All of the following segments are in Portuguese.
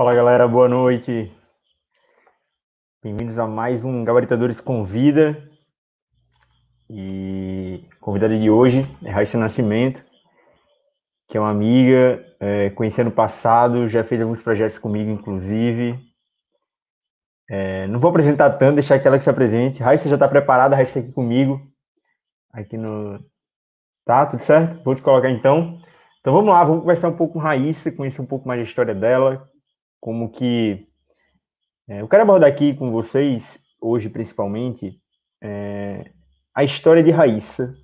Fala galera, boa noite. Bem-vindos a mais um Gabaritadores Convida. E convidada de hoje é Raíssa Nascimento, que é uma amiga, é, conheci passado, já fez alguns projetos comigo, inclusive. É, não vou apresentar tanto, deixar que ela que se apresente. Raíssa já está preparada, Raíssa aqui comigo. Aqui no. Tá, tudo certo? Vou te colocar então. Então vamos lá, vamos conversar um pouco com Raíssa, conhecer um pouco mais da história dela, como que. É, eu quero abordar aqui com vocês, hoje principalmente, é, a história de Raíssa.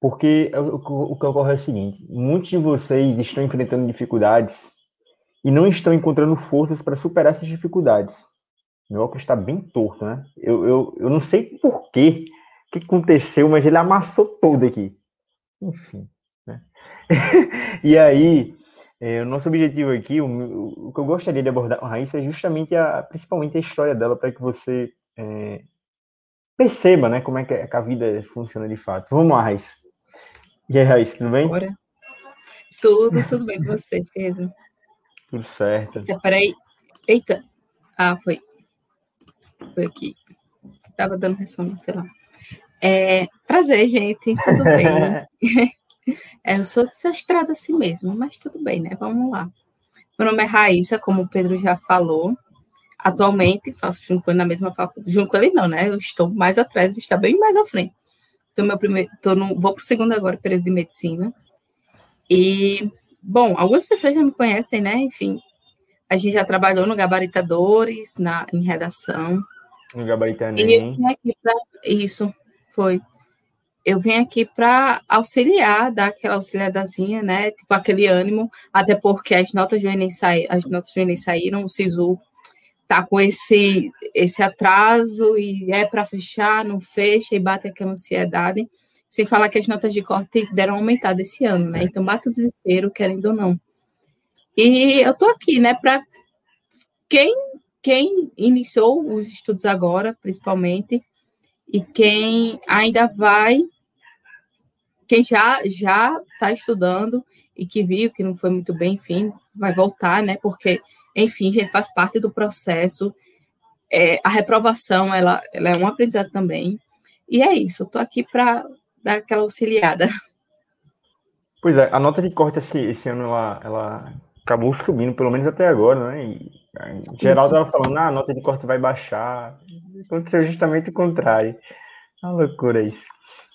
Porque o, o, o que ocorre é o seguinte: muitos de vocês estão enfrentando dificuldades e não estão encontrando forças para superar essas dificuldades. Meu óculos está bem torto, né? Eu, eu, eu não sei por quê, o que aconteceu, mas ele amassou todo aqui. Enfim. Né? e aí, é, o nosso objetivo aqui, o, o, que eu gostaria de abordar com a Raíssa é justamente, a, principalmente a história dela, para que você é, perceba né, como é que a vida funciona de fato. Vamos lá, Raíssa. E aí, Raíssa, tudo bem? Bora. Tudo, tudo bem com você, Pedro? Tudo certo. Espera aí. Eita. Ah, foi. Foi aqui. Tava dando ressonância, sei lá. É, prazer, gente. Tudo bem? É, eu sou desastrada assim mesmo, mas tudo bem, né? Vamos lá. Meu nome é Raíssa, como o Pedro já falou. Atualmente faço junto com ele na mesma faculdade. Junto com ele não, né? Eu estou mais atrás, está bem mais à frente. Então, meu primeiro, tô no, vou para o segundo agora, período de medicina. E, bom, algumas pessoas já me conhecem, né? Enfim, a gente já trabalhou no Gabaritadores, na, em redação. No Gabaritadores. Isso, foi eu vim aqui para auxiliar, dar aquela auxiliadazinha, né? Tipo aquele ânimo, até porque as notas Enem, saí, as notas Enem saíram, o SISU tá com esse, esse atraso e é para fechar, não fecha e bate aquela ansiedade. Sem falar que as notas de corte deram aumentada esse ano, né? Então bate o desespero, querendo ou não. E eu tô aqui, né, para quem, quem iniciou os estudos agora, principalmente, e quem ainda vai, quem já já está estudando e que viu que não foi muito bem, enfim, vai voltar, né? Porque, enfim, gente, faz parte do processo. É, a reprovação, ela, ela é um aprendizado também. E é isso, tô aqui para dar aquela auxiliada. Pois é, a nota de corte esse, esse ano, ela, ela acabou subindo, pelo menos até agora, né? E, em geral, estava falando, ah, a nota de corte vai baixar. Aconteceu justamente o contrário. Uma loucura isso.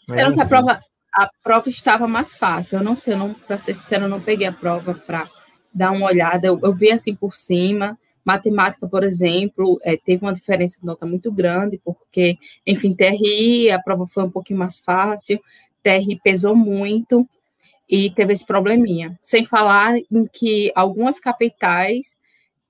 Será que a prova, a prova estava mais fácil? Eu não sei, para ser sincero, eu não peguei a prova para dar uma olhada. Eu, eu, vi assim por cima. Matemática, por exemplo, é, teve uma diferença de nota muito grande, porque, enfim, TRI, a prova foi um pouquinho mais fácil, TRI pesou muito e teve esse probleminha. Sem falar em que algumas capitais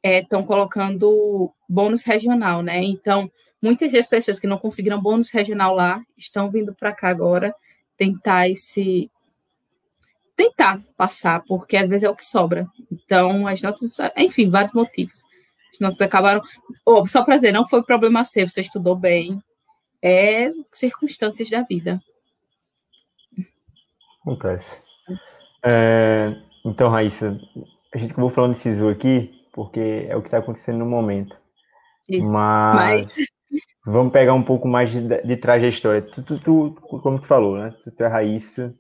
estão é, colocando bônus regional, né? Então, muitas das pessoas que não conseguiram bônus regional lá estão vindo para cá agora tentar esse tentar passar, porque às vezes é o que sobra. Então, as notas, enfim, vários motivos. As notas acabaram. Oh, só para dizer, não foi problema seu, você estudou bem. É circunstâncias da vida. Acontece. É, então, Raíssa, a gente acabou falando de SISU aqui, porque é o que está acontecendo no momento. Isso, mas, mas, vamos pegar um pouco mais de, de trás da história. Tu, tu, tu, como tu falou, né? Tu, tu é Raíssa,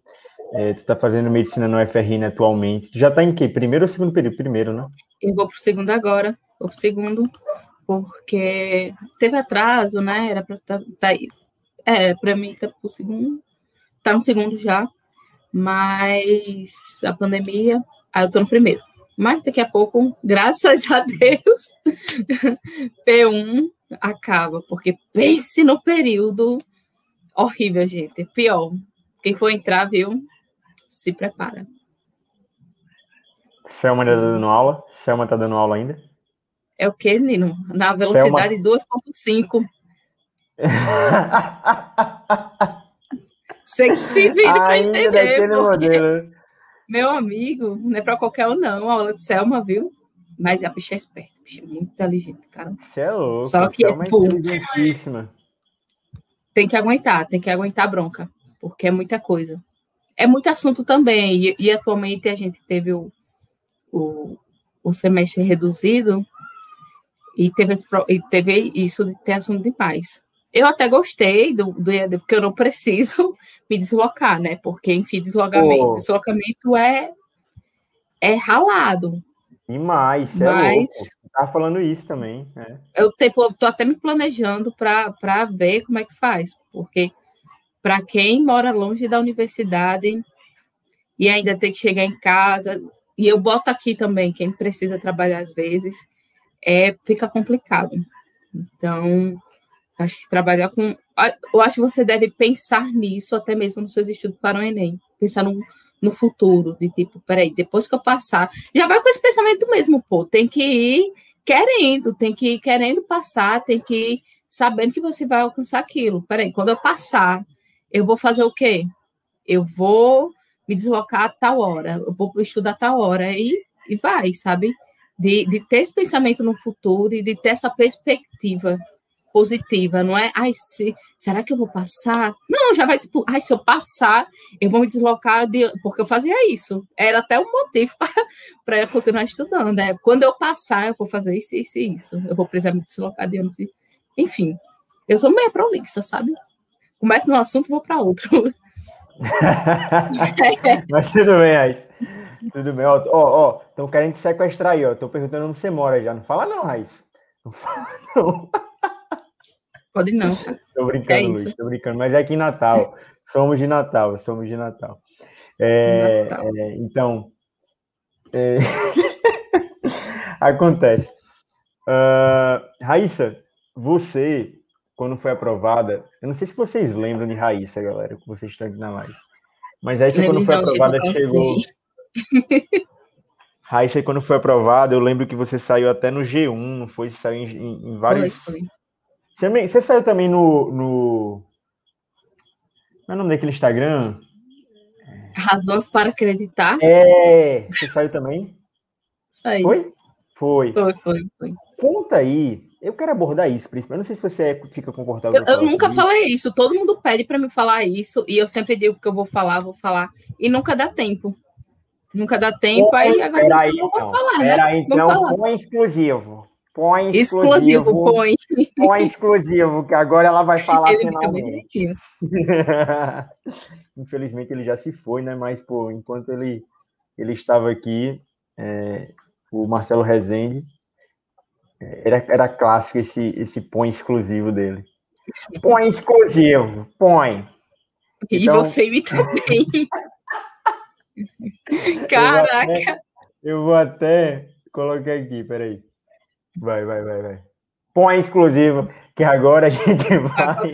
é, tu está fazendo medicina no FRN atualmente. Tu já está em quê? Primeiro ou segundo período? Primeiro, né? Eu vou para o segundo agora. Vou para o segundo, porque teve atraso, né? Era para tá, tá, é, para mim tá pro segundo. Tá no segundo já, mas a pandemia, aí eu tô no primeiro. Mas daqui a pouco, graças a Deus, P1 acaba, porque pense no período horrível, gente. Pior. Quem for entrar, viu? Se prepara. Selma está dando aula? Selma tá dando aula ainda? É o que, Nino? Na velocidade 2.5. Você que se vira para entender. Modelo. Meu amigo, não é para qualquer um, não. A aula de Selma, viu? Mas a bicha é esperta, a bicha é muito inteligente, cara. Você é louco. Só que, é tipo, inteligentíssima. Tem que aguentar, tem que aguentar a bronca, porque é muita coisa. É muito assunto também, e, e atualmente a gente teve o, o, o semestre reduzido e teve, esse, e teve isso de ter assunto demais. Eu até gostei do, do EAD, porque eu não preciso me deslocar, né? Porque, enfim, deslocamento, oh. deslocamento é, é ralado. Demais, é Mas, louco. Tava falando isso também. É. Eu, tipo, eu tô até me planejando para ver como é que faz, porque para quem mora longe da universidade e ainda tem que chegar em casa, e eu boto aqui também quem precisa trabalhar às vezes, é fica complicado. Então, acho que trabalhar com. Eu acho que você deve pensar nisso até mesmo nos seus estudos para o Enem. Pensar no, no futuro, de tipo, peraí, depois que eu passar, já vai com esse pensamento mesmo, pô, tem que ir querendo, tem que ir querendo passar, tem que ir sabendo que você vai alcançar aquilo. Peraí, quando eu passar, eu vou fazer o quê? Eu vou me deslocar a tal hora, eu vou estudar a tal hora e, e vai, sabe? De, de ter esse pensamento no futuro e de ter essa perspectiva positiva, não é? Ai, se, será que eu vou passar? Não, já vai tipo, ai, se eu passar, eu vou me deslocar de, porque eu fazia isso. Era até um motivo para continuar estudando, né? Quando eu passar, eu vou fazer isso, isso e isso. Eu vou precisar me deslocar de onde. Enfim, eu sou meio prolixa, sabe? Começo no assunto, vou para outro. Mas tudo bem, Raiz. Tudo bem. Ó, ó, estão querendo te sequestrar aí, ó. Tô perguntando onde você mora já. Não fala não, Raiz. Não fala não. Pode não. Tô brincando, é Luiz, tô brincando. Mas é aqui em Natal. Somos de Natal, somos de Natal. É, Natal. É, então, é... acontece. Uh, Raíssa, você quando foi aprovada, eu não sei se vocês lembram de Raíssa, galera, que vocês estão aqui na live. Mas Raíssa, quando foi aprovada, chegou. Raíssa, quando foi aprovada, eu lembro que você saiu até no G1, não foi? Saiu em, em vários. Foi, foi. Você, você, saiu também no. no... Qual é o nome daquele Instagram? Razões para acreditar. É, você saiu também? Saiu. Foi? Foi. Foi, foi, foi. Conta aí eu quero abordar isso, principalmente. Eu não sei se você é, fica confortável. Eu, eu nunca falei isso. Todo mundo pede para me falar isso e eu sempre digo que eu vou falar, vou falar e nunca dá tempo. Nunca dá tempo. Põe, aí agora peraí, não então. falar, né? Então põe exclusivo. Põe exclusivo. Exclusivo, põe. Põe exclusivo, que agora ela vai falar ele finalmente. Infelizmente ele já se foi, né? Mas, pô, enquanto ele, ele estava aqui, é, o Marcelo Rezende era, era clássico esse, esse põe exclusivo dele. Põe exclusivo, põe. E então... você imita bem. Caraca! Eu vou, até, eu vou até colocar aqui, peraí. Vai, vai, vai, vai. Põe exclusivo, que agora a gente vai.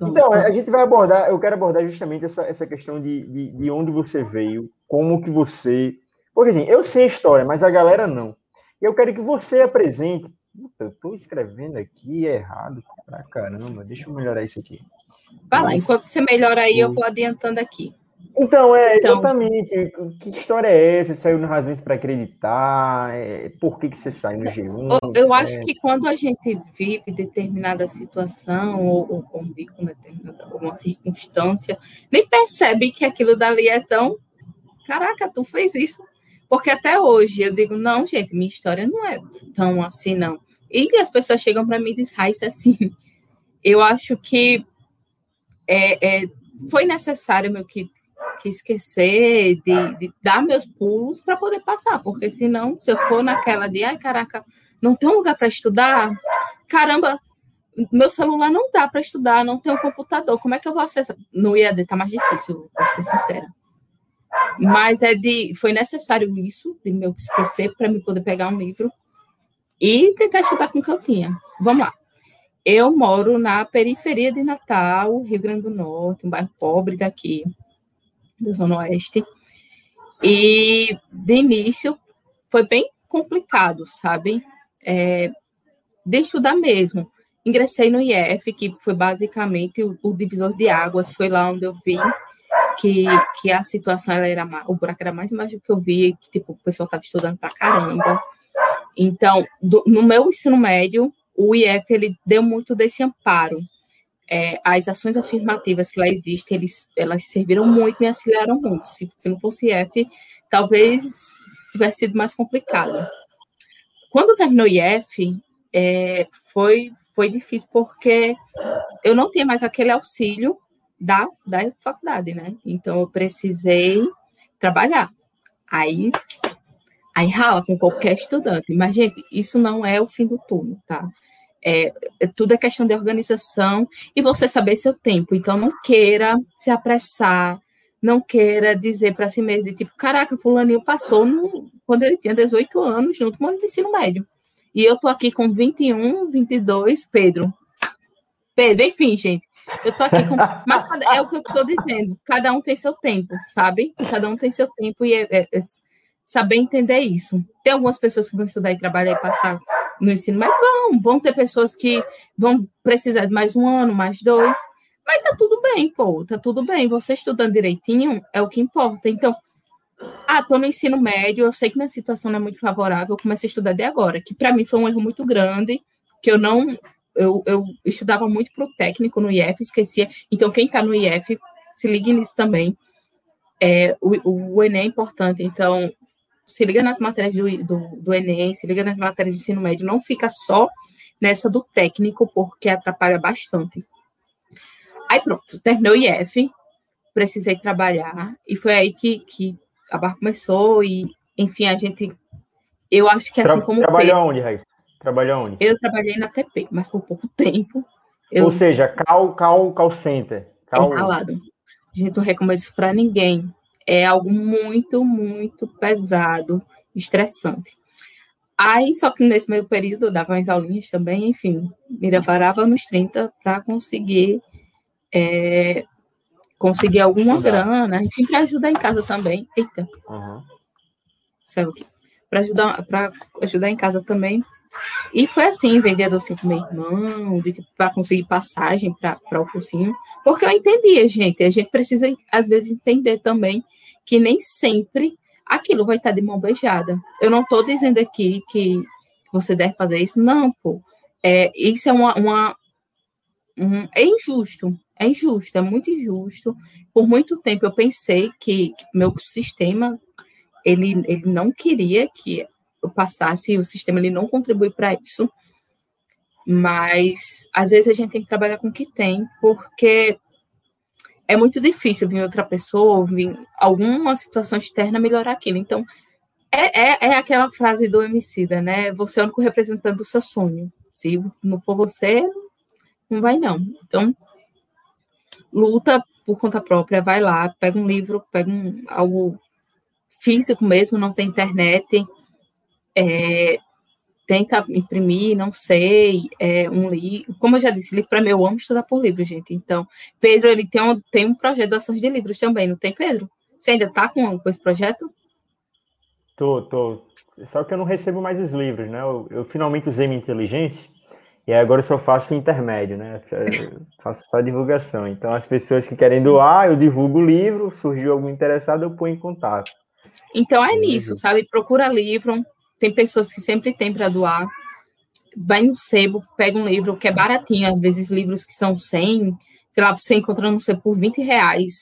Então, a gente vai abordar, eu quero abordar justamente essa, essa questão de, de, de onde você veio, como que você. Porque assim, eu sei a história, mas a galera não. Eu quero que você apresente. Puta, eu estou escrevendo aqui errado pra caramba. Deixa eu melhorar isso aqui. Vai lá, enquanto você melhora aí, eu vou adiantando aqui. Então, é, então, exatamente. Que história é essa? Você saiu nas razões para acreditar? É, por que, que você saiu no G1? Eu, eu acho que quando a gente vive determinada situação ou, ou convive com determinada alguma circunstância, nem percebe que aquilo dali é tão. Caraca, tu fez isso. Porque até hoje eu digo, não, gente, minha história não é tão assim, não. E as pessoas chegam para mim e dizem, Raíssa, assim, eu acho que é, é, foi necessário meu que, que esquecer de, de dar meus pulos para poder passar, porque senão, se eu for naquela de, ai, caraca, não tem um lugar para estudar, caramba, meu celular não dá para estudar, não tem um computador, como é que eu vou acessar? No IAD tá mais difícil, vou ser sincera. Mas é de, foi necessário isso, de meu esquecer, para me poder pegar um livro e tentar estudar com o que eu tinha. Vamos lá. Eu moro na periferia de Natal, Rio Grande do Norte, um bairro pobre daqui, da Zona Oeste. E de início foi bem complicado, sabe? É, de estudar mesmo. Ingressei no IF, que foi basicamente o, o divisor de águas, foi lá onde eu vim que, que a situação ela era o buraco era mais do que eu vi, que tipo, o pessoal estava estudando para caramba. Então, do, no meu ensino médio, o IF ele deu muito desse amparo. É, as ações afirmativas que lá existem, eles, elas serviram muito, me auxiliaram muito. Se, se não fosse IF, talvez tivesse sido mais complicado. Quando terminou o IF, é, foi, foi difícil porque eu não tinha mais aquele auxílio da, da faculdade, né? Então eu precisei trabalhar. Aí, aí rala com qualquer estudante. Mas, gente, isso não é o fim do turno, tá? É, é, tudo é questão de organização e você saber seu tempo. Então, não queira se apressar, não queira dizer para si mesmo, de tipo, caraca, fulaninho passou no, quando ele tinha 18 anos, junto com o ensino médio. E eu tô aqui com 21, 22, Pedro. Pedro, enfim, gente. Eu tô aqui com. Mas é o que eu tô dizendo. Cada um tem seu tempo, sabe? Cada um tem seu tempo e é, é, é saber entender isso. Tem algumas pessoas que vão estudar e trabalhar e passar no ensino, mas vão, vão ter pessoas que vão precisar de mais um ano, mais dois. Mas tá tudo bem, pô, tá tudo bem. Você estudando direitinho é o que importa. Então, ah, tô no ensino médio, eu sei que minha situação não é muito favorável, eu comecei a estudar de agora, que para mim foi um erro muito grande, que eu não eu, eu estudava muito para o técnico no IF, esquecia. Então, quem está no IF, se ligue nisso também. É, o, o Enem é importante, então se liga nas matérias do, do, do, Enem, se liga nas matérias de ensino médio, não fica só nessa do técnico, porque atrapalha bastante. Aí pronto, terminou o IF, precisei trabalhar, e foi aí que, que a barra começou, e enfim, a gente. Eu acho que assim Tra como. Trabalhou onde, Raíssa? Trabalhou onde? Eu trabalhei na TP, mas por pouco tempo. Eu... Ou seja, call, call, call center. Call... Enralado. Gente, não recomendo isso para ninguém. É algo muito, muito pesado, estressante. Aí, só que nesse meio período, eu dava umas aulinhas também, enfim, me varava nos 30 para conseguir é, conseguir alguma Estudar. grana, enfim, para ajudar em casa também. Eita. Uhum. Para ajudar, para ajudar em casa também, e foi assim, vender docinho com meu irmão, para conseguir passagem para o cursinho, porque eu entendia, gente. A gente precisa, às vezes, entender também que nem sempre aquilo vai estar de mão beijada. Eu não estou dizendo aqui que você deve fazer isso, não, pô. É, isso é uma. uma um, é injusto, é injusto, é muito injusto. Por muito tempo eu pensei que, que meu sistema ele, ele não queria que eu passasse, o sistema ele não contribui para isso. Mas às vezes a gente tem que trabalhar com o que tem, porque é muito difícil vir outra pessoa, vir alguma situação externa melhorar aquilo. Então, é, é, é aquela frase do homicida, né? Você é o único representante do seu sonho. Se não for você, não vai não. Então, luta por conta própria, vai lá, pega um livro, pega um, algo físico mesmo, não tem internet, é, tenta imprimir, não sei, é, um livro. Como eu já disse, livro para mim, eu amo estudar por livro, gente. Então, Pedro, ele tem um, tem um projeto de ações de livros também, não tem, Pedro? Você ainda está com, com esse projeto? Tô, tô. Só que eu não recebo mais os livros, né? Eu, eu finalmente usei minha inteligência e agora eu só faço intermédio, né? Eu faço só divulgação. Então, as pessoas que querem doar, eu divulgo o livro, surgiu algum interessado, eu ponho em contato. Então é nisso, sabe? Procura livro, tem pessoas que sempre tem para doar. Vai no sebo, pega um livro que é baratinho, às vezes livros que são 100, sei lá, você encontra no sebo por 20 reais.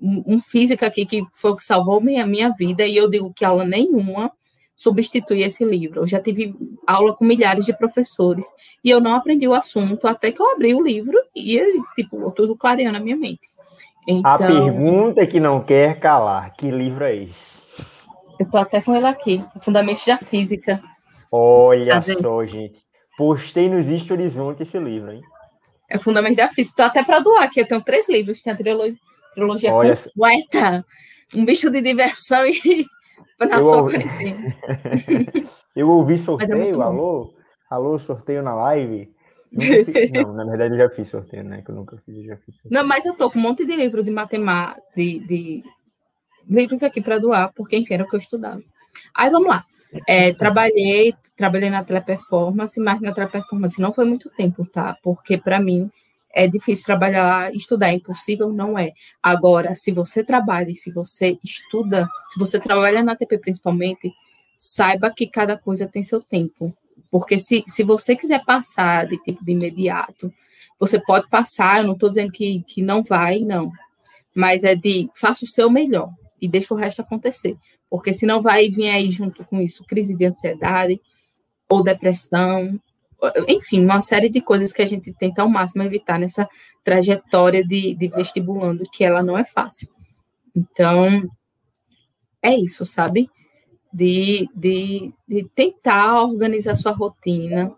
Um, um física aqui que foi o que salvou minha, minha vida, e eu digo que aula nenhuma substitui esse livro. Eu já tive aula com milhares de professores e eu não aprendi o assunto até que eu abri o livro e, tipo, tudo clareando na minha mente. Então, a pergunta que não quer calar, que livro é esse? Eu tô até com ele aqui, Fundamentos da Física. Olha tá só, gente. Postei nos stories ontem esse livro, hein? É Fundamentos da Física. Tô até para doar aqui. Eu tenho três livros. Tem a trilogia, trilogia Olha completa. Um bicho de diversão e na sua ouvi... Eu ouvi é sorteio, é alô? Alô, sorteio na live? Não, na verdade eu já fiz sorteio, né? Que eu nunca fiz, eu já fiz sorteio. Não, mas eu tô com um monte de livro de matemática, de, de livros aqui para doar, porque enfim, era o que eu estudava. Aí vamos lá. É, trabalhei, trabalhei na teleperformance, mas na teleperformance não foi muito tempo, tá? Porque para mim é difícil trabalhar, estudar é impossível, não é. Agora, se você trabalha e se você estuda, se você trabalha na TP principalmente, saiba que cada coisa tem seu tempo. Porque se, se você quiser passar de tempo de imediato, você pode passar, eu não estou dizendo que, que não vai, não. Mas é de faça o seu melhor e deixa o resto acontecer. porque senão vai vir aí junto com isso crise de ansiedade ou depressão, enfim, uma série de coisas que a gente tenta ao máximo evitar nessa trajetória de, de vestibulando, que ela não é fácil. Então, é isso, sabe? De, de, de tentar organizar sua rotina,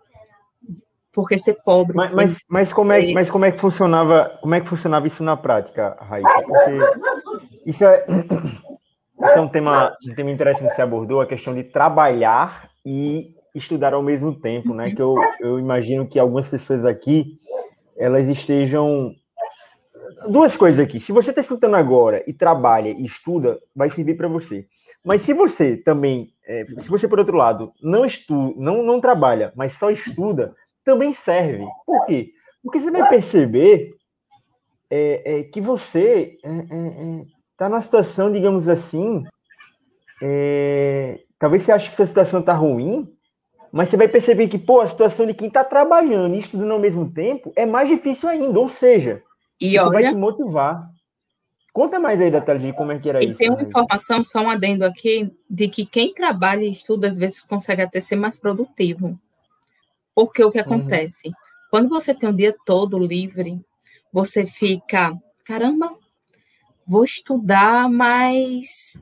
porque ser pobre. Mas, mas, mas, como é, mas como é que funcionava? Como é que funcionava isso na prática, Raíssa? Porque isso é, isso é um tema, um tema interessante que você abordou, a questão de trabalhar e estudar ao mesmo tempo, né? Que eu, eu imagino que algumas pessoas aqui elas estejam duas coisas aqui. Se você está escutando agora e trabalha e estuda, vai servir para você. Mas se você também, é, se você por outro lado não estuda, não, não trabalha, mas só estuda, também serve. Por quê? Porque você vai perceber é, é, que você está é, é, é, numa situação, digamos assim, talvez você ache que sua situação está ruim, mas você vai perceber que, pô, a situação de quem está trabalhando e estudando ao mesmo tempo é mais difícil ainda, ou seja, e isso olha, vai te motivar. Conta mais aí, detalhes de como é que era e isso. tem uma informação, só um adendo aqui, de que quem trabalha e estuda, às vezes, consegue até ser mais produtivo. Porque o que uhum. acontece? Uhum. Quando você tem o dia todo livre, você fica, caramba, vou estudar, mas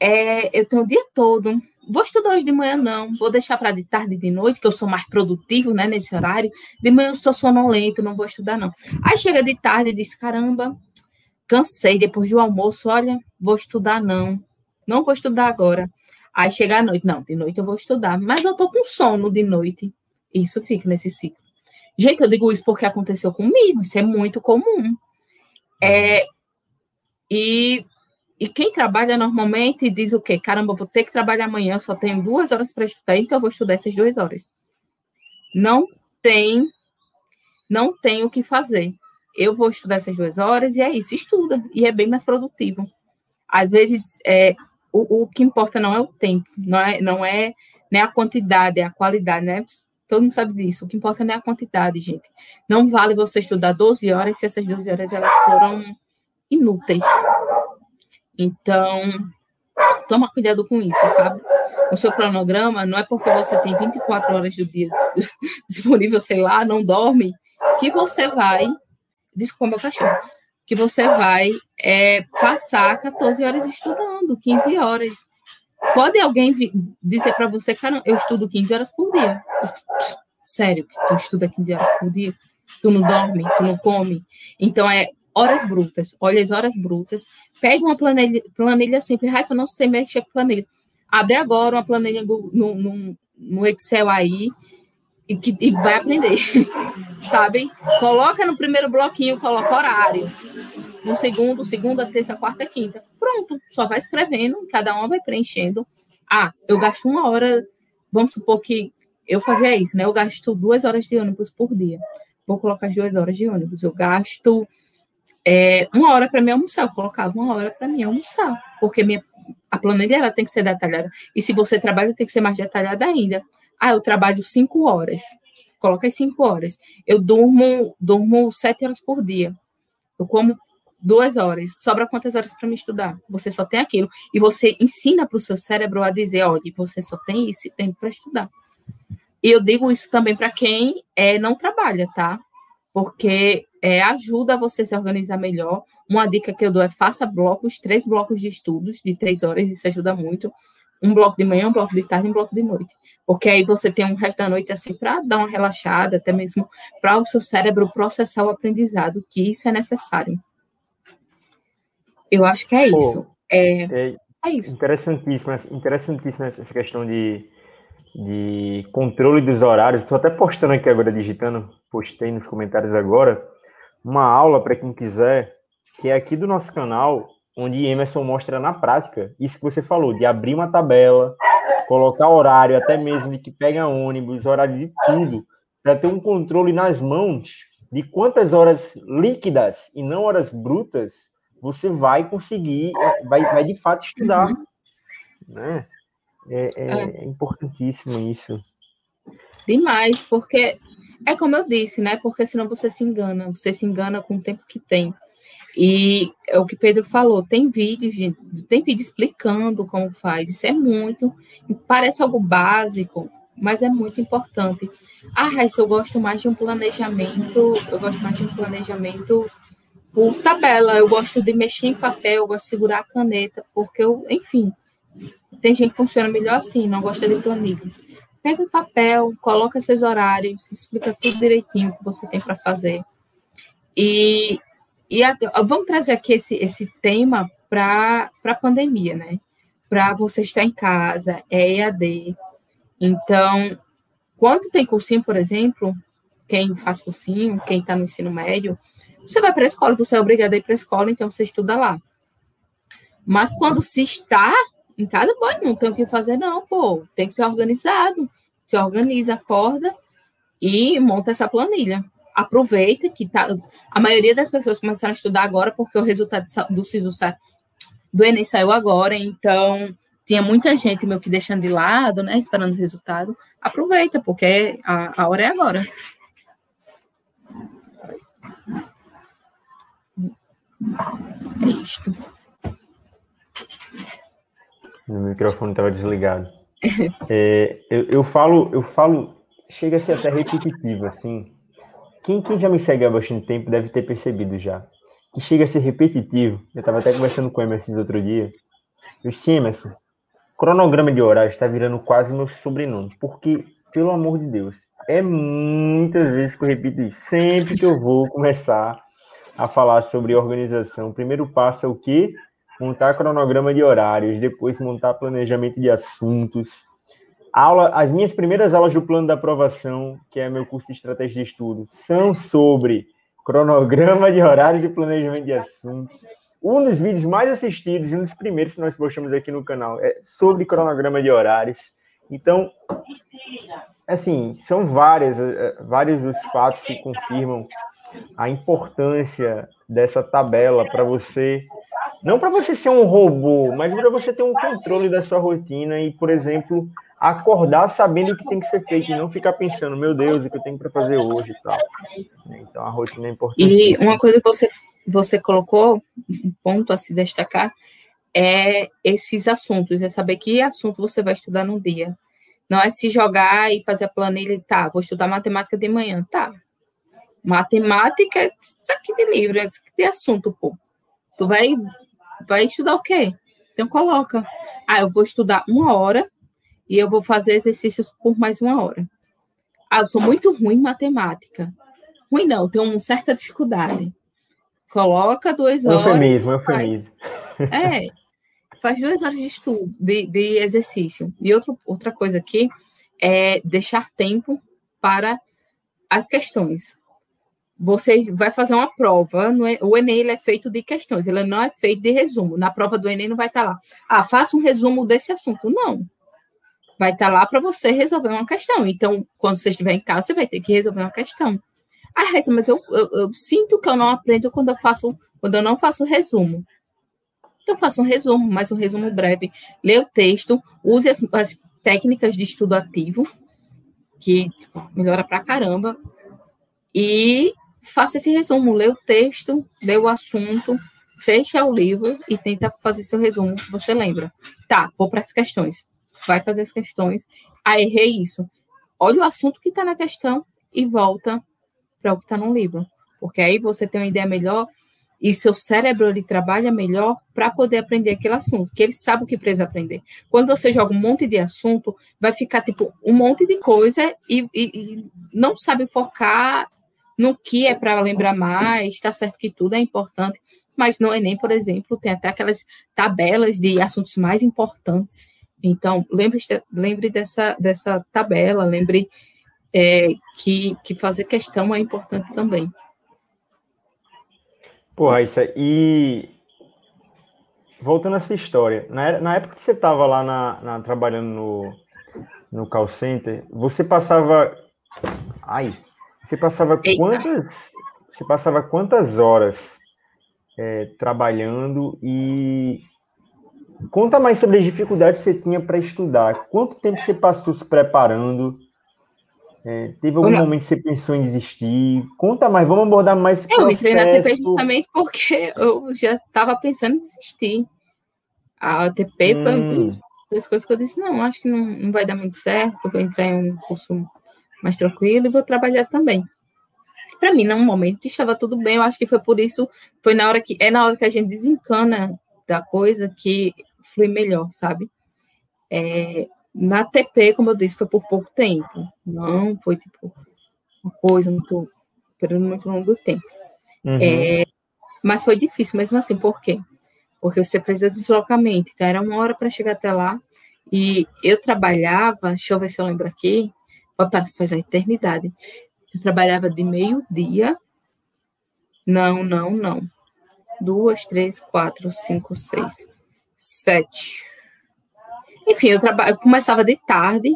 é, eu tenho o dia todo vou estudar hoje de manhã, não. Vou deixar para de tarde e de noite, que eu sou mais produtivo, né, nesse horário. De manhã eu sou sonolento, não vou estudar, não. Aí chega de tarde e diz: caramba, cansei depois do almoço, olha, vou estudar, não. Não vou estudar agora. Aí chega à noite, não, de noite eu vou estudar, mas eu tô com sono de noite. Isso fica nesse ciclo. Gente, eu digo isso porque aconteceu comigo, isso é muito comum. É, e e quem trabalha normalmente diz o quê? Caramba, vou ter que trabalhar amanhã, só tenho duas horas para estudar, então eu vou estudar essas duas horas. Não tem, não tem o que fazer. Eu vou estudar essas duas horas e é isso, estuda, e é bem mais produtivo. Às vezes, é, o, o que importa não é o tempo, não é, não é nem a quantidade, é a qualidade, né? Todo mundo sabe disso. O que importa não é a quantidade, gente. Não vale você estudar 12 horas se essas 12 horas elas foram inúteis. Então, toma cuidado com isso, sabe? O seu cronograma não é porque você tem 24 horas do dia disponível, sei lá, não dorme, que você vai. Desculpa, meu cachorro. Que você vai é, passar 14 horas estudando, 15 horas. Pode alguém dizer para você, cara, eu estudo 15 horas por dia. Sério, tu estuda 15 horas por dia? Tu não dorme, tu não come. Então, é horas brutas. Olha as horas brutas. Pega uma planilha, planilha simples. Raíssa, não sei mexer com planilha. Abre agora uma planilha no, no, no Excel aí e, que, e vai aprender. Sabe? Coloca no primeiro bloquinho, coloca horário. No segundo, segunda, terça, quarta, quinta. Pronto. Só vai escrevendo, cada uma vai preenchendo. Ah, eu gasto uma hora. Vamos supor que eu fazia isso, né? Eu gasto duas horas de ônibus por dia. Vou colocar as duas horas de ônibus. Eu gasto é, uma hora para mim almoçar, eu colocava uma hora para mim almoçar, porque minha, a planilha ela tem que ser detalhada. E se você trabalha, tem que ser mais detalhada ainda. Ah, eu trabalho cinco horas. Coloca as cinco horas. Eu durmo, durmo sete horas por dia. Eu como duas horas. Sobra quantas horas para me estudar? Você só tem aquilo. E você ensina para o seu cérebro a dizer, olha, você só tem isso e tem para estudar. E eu digo isso também para quem é, não trabalha, tá? Porque é, ajuda você se organizar melhor. Uma dica que eu dou é faça blocos, três blocos de estudos de três horas, isso ajuda muito. Um bloco de manhã, um bloco de tarde, um bloco de noite. Porque aí você tem um resto da noite assim para dar uma relaxada, até mesmo para o seu cérebro processar o aprendizado, que isso é necessário. Eu acho que é isso. É, é, é, isso. Interessantíssima, interessantíssima essa questão de, de controle dos horários. Estou até postando aqui agora, digitando, postei nos comentários agora uma aula para quem quiser, que é aqui do nosso canal, onde Emerson mostra na prática isso que você falou, de abrir uma tabela, colocar horário, até mesmo de que pega ônibus, horário de tudo, para ter um controle nas mãos de quantas horas líquidas e não horas brutas você vai conseguir, é, vai, vai de fato estudar. Uhum. Né? É, é, é importantíssimo isso. Demais, porque é como eu disse, né? Porque senão você se engana, você se engana com o tempo que tem. E é o que Pedro falou, tem vídeos, tem vídeo explicando como faz. Isso é muito, parece algo básico, mas é muito importante. Ah, Raíssa, eu gosto mais de um planejamento, eu gosto mais de um planejamento por tabela, eu gosto de mexer em papel, eu gosto de segurar a caneta, porque eu, enfim, tem gente que funciona melhor assim, não gosta de planilhas. Pega um papel, coloca seus horários, explica tudo direitinho que você tem para fazer. E, e a, vamos trazer aqui esse, esse tema para a pandemia, né? Para você estar em casa, é EAD. Então, quando tem cursinho, por exemplo, quem faz cursinho, quem está no ensino médio, você vai para a escola, você é obrigado a ir para a escola, então você estuda lá. Mas quando se está em casa, pode, não tem o que fazer, não, pô. Tem que ser organizado. Se organiza, acorda e monta essa planilha. Aproveita que tá. A maioria das pessoas começaram a estudar agora porque o resultado do SISU do Enem saiu agora, então tinha muita gente meio que deixando de lado, né? Esperando o resultado. Aproveita, porque a, a hora é agora. É isto. Meu microfone estava desligado. É, eu, eu, falo, eu falo, chega a ser até repetitivo, assim. Quem, quem já me segue há bastante tempo deve ter percebido já. Que chega a ser repetitivo. Eu estava até conversando com o Emerson outro dia. Eu disse, Emerson, cronograma de horário está virando quase meu sobrenome. Porque, pelo amor de Deus, é muitas vezes que eu repito isso. Sempre que eu vou começar a falar sobre organização, o primeiro passo é o quê? Montar cronograma de horários, depois montar planejamento de assuntos. Aula, as minhas primeiras aulas do plano da aprovação, que é meu curso de estratégia de estudo, são sobre cronograma de horários e planejamento de assuntos. Um dos vídeos mais assistidos, um dos primeiros que nós postamos aqui no canal, é sobre cronograma de horários. Então, assim, são várias, eh, vários os fatos que confirmam a importância dessa tabela para você não para você ser um robô, mas para você ter um controle da sua rotina e, por exemplo, acordar sabendo o que tem que ser feito e não ficar pensando, meu Deus, o que eu tenho para fazer hoje e tal. Então a rotina é importante. E uma coisa que você, você colocou, um ponto a se destacar, é esses assuntos, é saber que assunto você vai estudar no dia. Não é se jogar e fazer a planilha e tá, vou estudar matemática de manhã, tá. Matemática, isso aqui de livro, isso aqui de assunto, pô. Tu vai vai estudar o quê? Então coloca. Ah, eu vou estudar uma hora e eu vou fazer exercícios por mais uma hora. Ah, eu sou muito ruim em matemática. Ruim não, tenho uma certa dificuldade. Coloca duas horas. Eufemismo, eufemismo. É, faz duas horas de estudo, de, de exercício. E outro, outra coisa aqui é deixar tempo para as questões você vai fazer uma prova, o Enem ele é feito de questões, ele não é feito de resumo. Na prova do Enem não vai estar lá, ah, faça um resumo desse assunto. Não. Vai estar lá para você resolver uma questão. Então, quando você estiver em casa, você vai ter que resolver uma questão. Ah, mas eu, eu, eu sinto que eu não aprendo quando eu faço, quando eu não faço resumo. Então, faça um resumo, mas um resumo breve. Lê o texto, use as, as técnicas de estudo ativo, que melhora pra caramba. E faça esse resumo, lê o texto, lê o assunto, fecha o livro e tenta fazer seu resumo, você lembra. Tá, vou para as questões. Vai fazer as questões. Ah, errei isso. Olha o assunto que está na questão e volta para o que está no livro. Porque aí você tem uma ideia melhor e seu cérebro ele trabalha melhor para poder aprender aquele assunto, que ele sabe o que precisa aprender. Quando você joga um monte de assunto, vai ficar tipo um monte de coisa e, e, e não sabe focar no que é para lembrar mais, está certo que tudo é importante, mas no Enem, por exemplo, tem até aquelas tabelas de assuntos mais importantes. Então, lembre, lembre dessa, dessa tabela, lembre é, que, que fazer questão é importante também. Pô, Raíssa, e voltando a essa história, na, na época que você estava lá na, na, trabalhando no, no call center, você passava. Ai, você passava Eita. quantas, você passava quantas horas é, trabalhando e conta mais sobre as dificuldades que você tinha para estudar. Quanto tempo você passou se preparando? É, teve algum momento que você pensou em desistir? Conta mais, vamos abordar mais esse eu processo. Eu entrei na ATP justamente porque eu já estava pensando em desistir. A ATP hum. foi uma das coisas que eu disse, não, acho que não, não vai dar muito certo, vou entrar em um curso mais tranquilo e vou trabalhar também. Para mim, num momento estava tudo bem, eu acho que foi por isso, foi na hora que é na hora que a gente desencana da coisa que flui melhor, sabe? É, na TP, como eu disse, foi por pouco tempo. Não foi tipo uma coisa muito. período muito longo do tempo. Uhum. É, mas foi difícil mesmo assim, por quê? Porque você precisa de deslocamento. Então, era uma hora para chegar até lá. E eu trabalhava, deixa eu ver se eu lembro aqui, parece faz a eternidade. Eu trabalhava de meio-dia. Não, não, não. Duas, três, quatro, cinco, seis, sete, enfim, eu, eu começava de tarde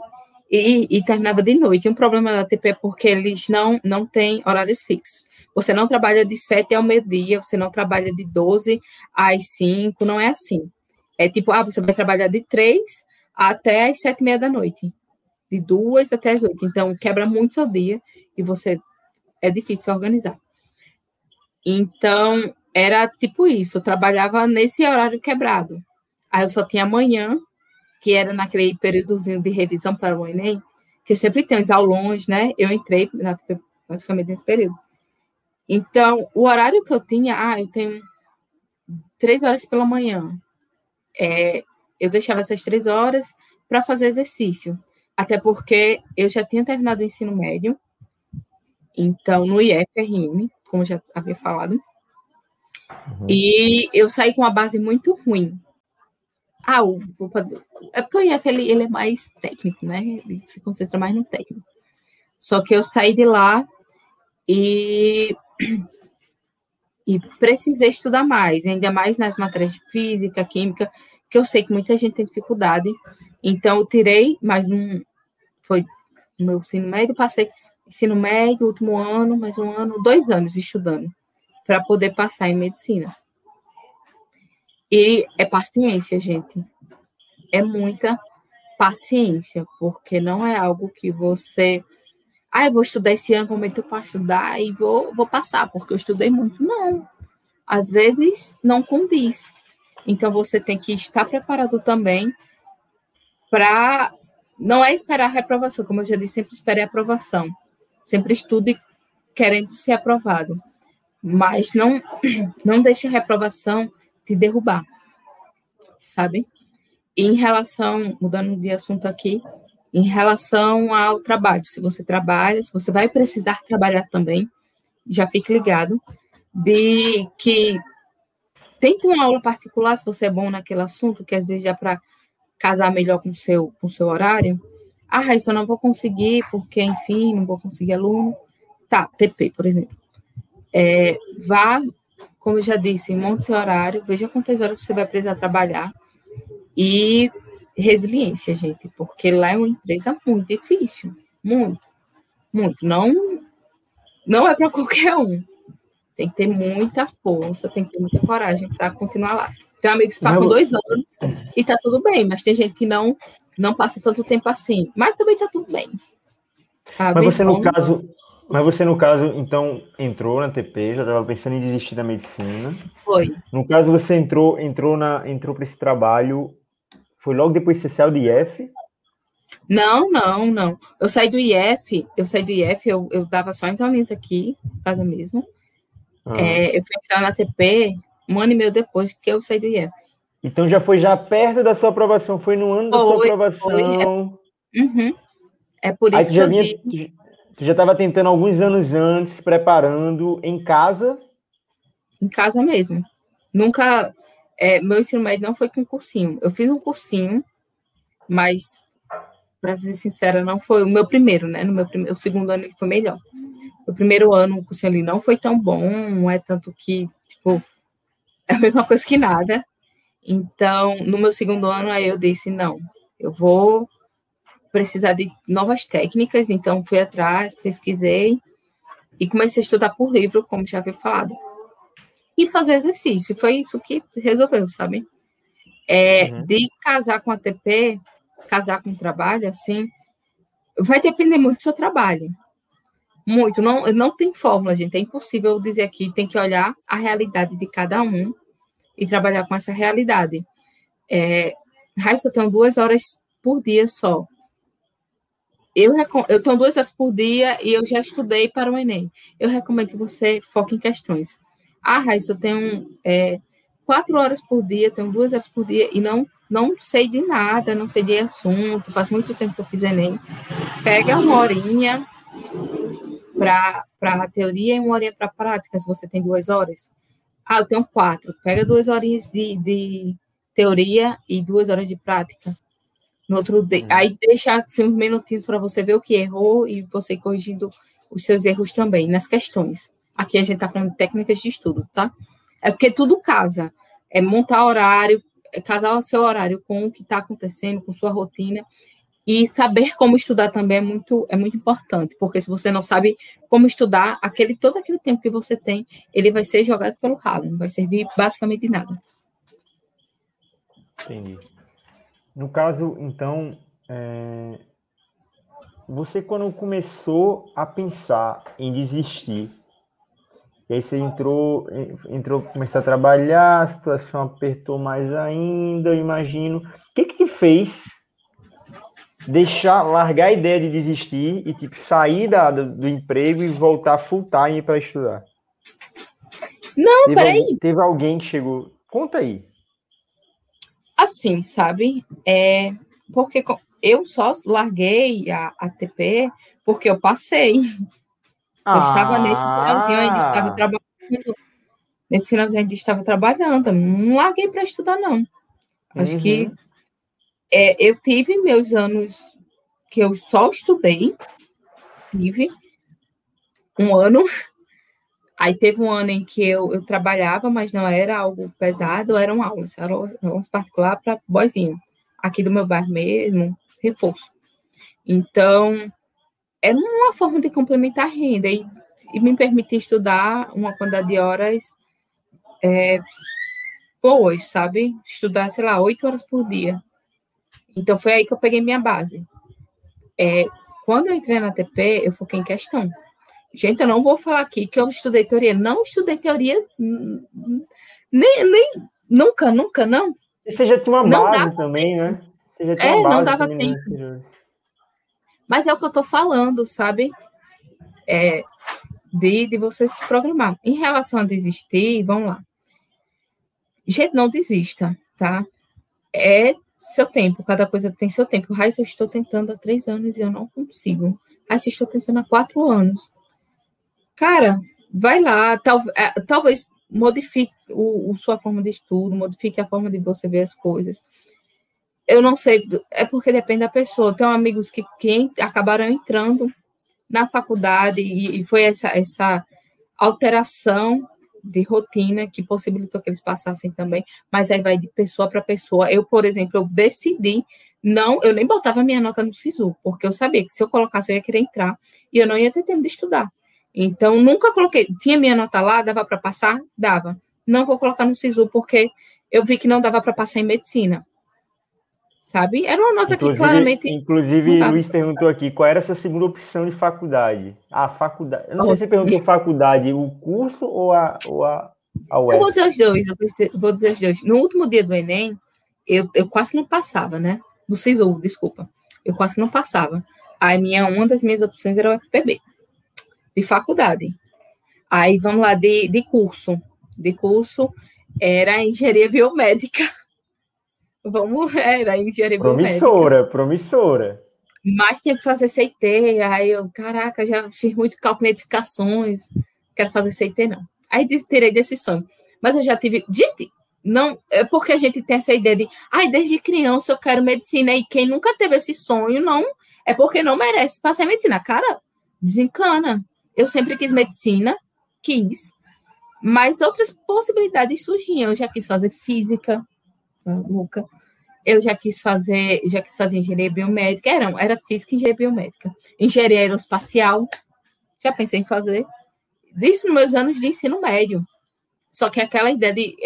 e, e, terminava de noite. Um problema da TP é porque eles não, não têm horários fixos. Você não trabalha de 7 ao meio-dia, você não trabalha de 12 às 5, não é assim. É tipo, ah, você vai trabalhar de 3 até às 7 e meia da noite. De 2 até às 8. Então, quebra muito seu dia e você é difícil organizar. Então, era tipo isso, eu trabalhava nesse horário quebrado. Aí eu só tinha manhã que era naquele períodozinho de revisão para o Enem, que sempre tem os aulões, né? Eu entrei na, basicamente nesse período. Então, o horário que eu tinha, ah, eu tenho três horas pela manhã. É, eu deixava essas três horas para fazer exercício. Até porque eu já tinha terminado o ensino médio, então no IFRM, como já havia falado. Uhum. E eu saí com uma base muito ruim. Ah, o, o, é porque o IF ele, ele é mais técnico, né? Ele se concentra mais no técnico. Só que eu saí de lá e, e precisei estudar mais, ainda mais nas matérias de física, química, que eu sei que muita gente tem dificuldade. Então, eu tirei mais um. Foi meu ensino médio, passei ensino médio, último ano, mais um ano, dois anos estudando para poder passar em medicina. E é paciência, gente. É muita paciência, porque não é algo que você. Ah, eu vou estudar esse ano, vou meter para estudar e vou, vou passar, porque eu estudei muito. Não. Às vezes não condiz. Então você tem que estar preparado também para. Não é esperar a reprovação, como eu já disse, sempre espere a aprovação. Sempre estude querendo ser aprovado. Mas não, não deixe a reprovação te derrubar, sabe? em relação, mudando de assunto aqui, em relação ao trabalho, se você trabalha, se você vai precisar trabalhar também, já fique ligado de que tente uma aula particular, se você é bom naquele assunto, que às vezes dá para casar melhor com o seu, com seu horário. Ah, Raíssa, eu não vou conseguir, porque, enfim, não vou conseguir aluno. Tá, TP, por exemplo. É, vá como eu já disse, monte seu horário, veja quantas horas você vai precisar trabalhar e resiliência, gente, porque lá é uma empresa muito difícil, muito, muito. Não, não é para qualquer um. Tem que ter muita força, tem que ter muita coragem para continuar lá. Tem amigos que passam dois anos e tá tudo bem, mas tem gente que não não passa tanto tempo assim, mas também tá tudo bem. Sabe? Mas você no caso, mas você, no caso, então, entrou na TP, já estava pensando em desistir da medicina. Foi. No caso, você entrou entrou na entrou para esse trabalho, foi logo depois que você saiu do IF? Não, não, não. Eu saí do IF, eu saí do IF, eu, eu dava só as aulinhas aqui, casa mesmo. Ah. É, eu fui entrar na TP um ano e meio depois que eu saí do IF. Então já foi já perto da sua aprovação, foi no ano foi, da sua aprovação. Foi, é, uhum. é por isso que eu vinha, Tu já estava tentando alguns anos antes, preparando em casa? Em casa mesmo. Nunca. É, meu ensino médio não foi com cursinho. Eu fiz um cursinho, mas, para ser sincera, não foi o meu primeiro, né? No meu primeiro, o segundo ano ele foi melhor. O primeiro ano, o cursinho ali não foi tão bom, não é tanto que, tipo, é a mesma coisa que nada. Então, no meu segundo ano, aí eu disse: não, eu vou precisar de novas técnicas, então fui atrás, pesquisei e comecei a estudar por livro, como já havia falado. E fazer exercício, foi isso que resolveu, sabe? É, uhum. De casar com a TP, casar com o trabalho, assim, vai depender muito do seu trabalho. Muito. Não, não tem fórmula, gente. É impossível dizer aqui. Tem que olhar a realidade de cada um e trabalhar com essa realidade. É, Raíssa, eu tenho duas horas por dia só. Eu, eu tenho duas horas por dia e eu já estudei para o Enem. Eu recomendo que você foque em questões. Ah, Raíssa, eu tenho é, quatro horas por dia, tenho duas horas por dia e não não sei de nada, não sei de assunto, faz muito tempo que eu fiz Enem. Pega uma horinha para a teoria e uma horinha para a prática, se você tem duas horas. Ah, eu tenho quatro. Pega duas horinhas de, de teoria e duas horas de prática. No outro dia. Hum. Aí deixa assim, uns minutinhos para você ver o que errou e você corrigindo os seus erros também nas questões. Aqui a gente está falando de técnicas de estudo, tá? É porque tudo casa. É montar horário, é casar o seu horário com o que está acontecendo, com sua rotina. E saber como estudar também é muito, é muito importante, porque se você não sabe como estudar, aquele todo aquele tempo que você tem, ele vai ser jogado pelo ralo, não vai servir basicamente de nada. Entendi. No caso, então, é... você quando começou a pensar em desistir, e aí você entrou, entrou, começou a trabalhar, a situação apertou mais ainda, eu imagino. O que que te fez deixar, largar a ideia de desistir e tipo sair da, do, do emprego e voltar full time para estudar? Não, teve peraí. teve alguém que chegou. Conta aí. Assim, sabe? É porque eu só larguei a, a TP porque eu passei. Eu estava nesse finalzinho, ainda estava ah. trabalhando. Nesse finalzinho, ainda estava trabalhando. Não larguei para estudar, não. Acho uhum. que é, eu tive meus anos que eu só estudei. Tive um ano. Aí teve um ano em que eu, eu trabalhava, mas não era algo pesado, eram aulas, eram aulas particulares para boizinho, aqui do meu bairro mesmo, reforço. Então, era uma forma de complementar a renda e, e me permitir estudar uma quantidade de horas é, boas, sabe? Estudar, sei lá, oito horas por dia. Então foi aí que eu peguei minha base. É, quando eu entrei na TP, eu foquei em questão. Gente, eu não vou falar aqui que eu estudei teoria. Não estudei teoria nem, nem nunca, nunca, não. E você já tinha uma não base também, né? Você já tinha é, uma base não dava tempo. Mas é o que eu estou falando, sabe? É, de, de você se programar. Em relação a desistir, vamos lá. Gente, não desista, tá? É seu tempo, cada coisa tem seu tempo. Raiz, eu estou tentando há três anos e eu não consigo. Raiz, eu estou tentando há quatro anos. Cara, vai lá, tal, é, talvez modifique o, o, sua forma de estudo, modifique a forma de você ver as coisas eu não sei, é porque depende da pessoa. Tenho amigos que, que acabaram entrando na faculdade e, e, foi essa, essa alteração de rotina que possibilitou que eles passassem também, mas aí vai de pessoa para pessoa. Eu, por exemplo, eu decidi não, eu nem botava minha nota no SISU, porque eu sabia que se eu colocasse eu ia querer entrar e eu não ia ter tempo de estudar. Então, nunca coloquei, tinha minha nota lá, dava para passar? Dava. Não vou colocar no SISU porque eu vi que não dava para passar em medicina sabe? Era uma nota inclusive, que claramente. Inclusive, Luiz perguntou aqui qual era a sua segunda opção de faculdade. A faculdade. Eu não sei se você perguntou faculdade, o curso ou a, ou a, a Eu vou dizer os dois, eu vou dizer os dois. No último dia do Enem, eu, eu quase não passava, né? Do SISU, desculpa. Eu quase não passava. Aí minha, uma das minhas opções era o FPB, de faculdade. Aí vamos lá, de, de curso. De curso era engenharia biomédica. Vamos, era engenharia Promissora, biomédica. promissora. Mas tinha que fazer CT, aí eu, caraca, já fiz muito cálculo de edificações, quero fazer CT não. Aí terei desse sonho. Mas eu já tive, gente, não, é porque a gente tem essa ideia de, ai, desde criança eu quero medicina, e quem nunca teve esse sonho, não, é porque não merece passar medicina. Cara, desencana. Eu sempre quis medicina, quis, mas outras possibilidades surgiam. Eu já quis fazer física, Luca. Eu já quis fazer, já quis fazer engenharia biomédica, era, era física e engenharia biomédica. Engenharia aeroespacial, já pensei em fazer. Isso nos meus anos de ensino médio. Só que aquela ideia de,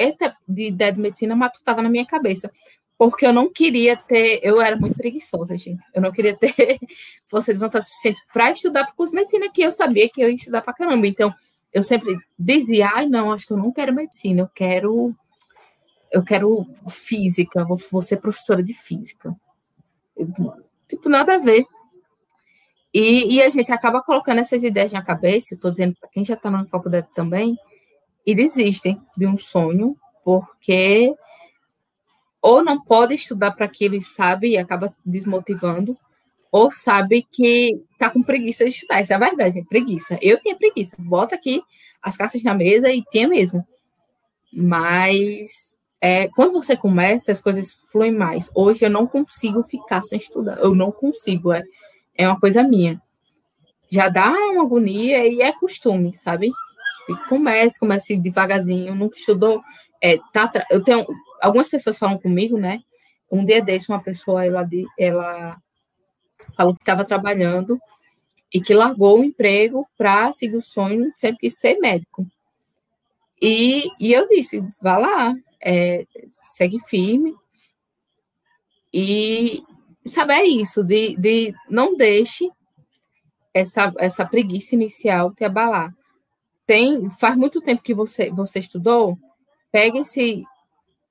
de ideia de medicina matutava na minha cabeça. porque eu não queria ter, eu era muito preguiçosa, gente. Eu não queria ter força de vontade suficiente para estudar para curso de medicina, que eu sabia que eu ia estudar para caramba. Então, eu sempre dizia, ai, não, acho que eu não quero medicina, eu quero eu quero física, vou, vou ser professora de física. Eu, tipo, nada a ver. E, e, a gente acaba colocando essas ideias na cabeça, estou dizendo para quem já está na faculdade também, e desistem de um sonho, porque ou não pode estudar para aquilo e sabe e acaba desmotivando, ou sabe que está com preguiça de estudar. Essa é a verdade, é preguiça. Eu tinha preguiça. Bota aqui as caixas na mesa e tinha mesmo. Mas é, quando você começa, as coisas fluem mais. Hoje eu não consigo ficar sem estudar. Eu não consigo. É, é uma coisa minha. Já dá uma agonia e é costume, sabe? E comece, comece devagarzinho. Nunca estudou. É, tá, eu tenho algumas pessoas falam comigo, né? Um dia desse, uma pessoa ela, ela falou que estava trabalhando e que largou o emprego para seguir o sonho, sempre quis ser médico. E, e eu disse, vá lá, é, segue firme. E saber é isso, de, de não deixe essa, essa preguiça inicial te abalar. Tem, faz muito tempo que você, você estudou, pega esse,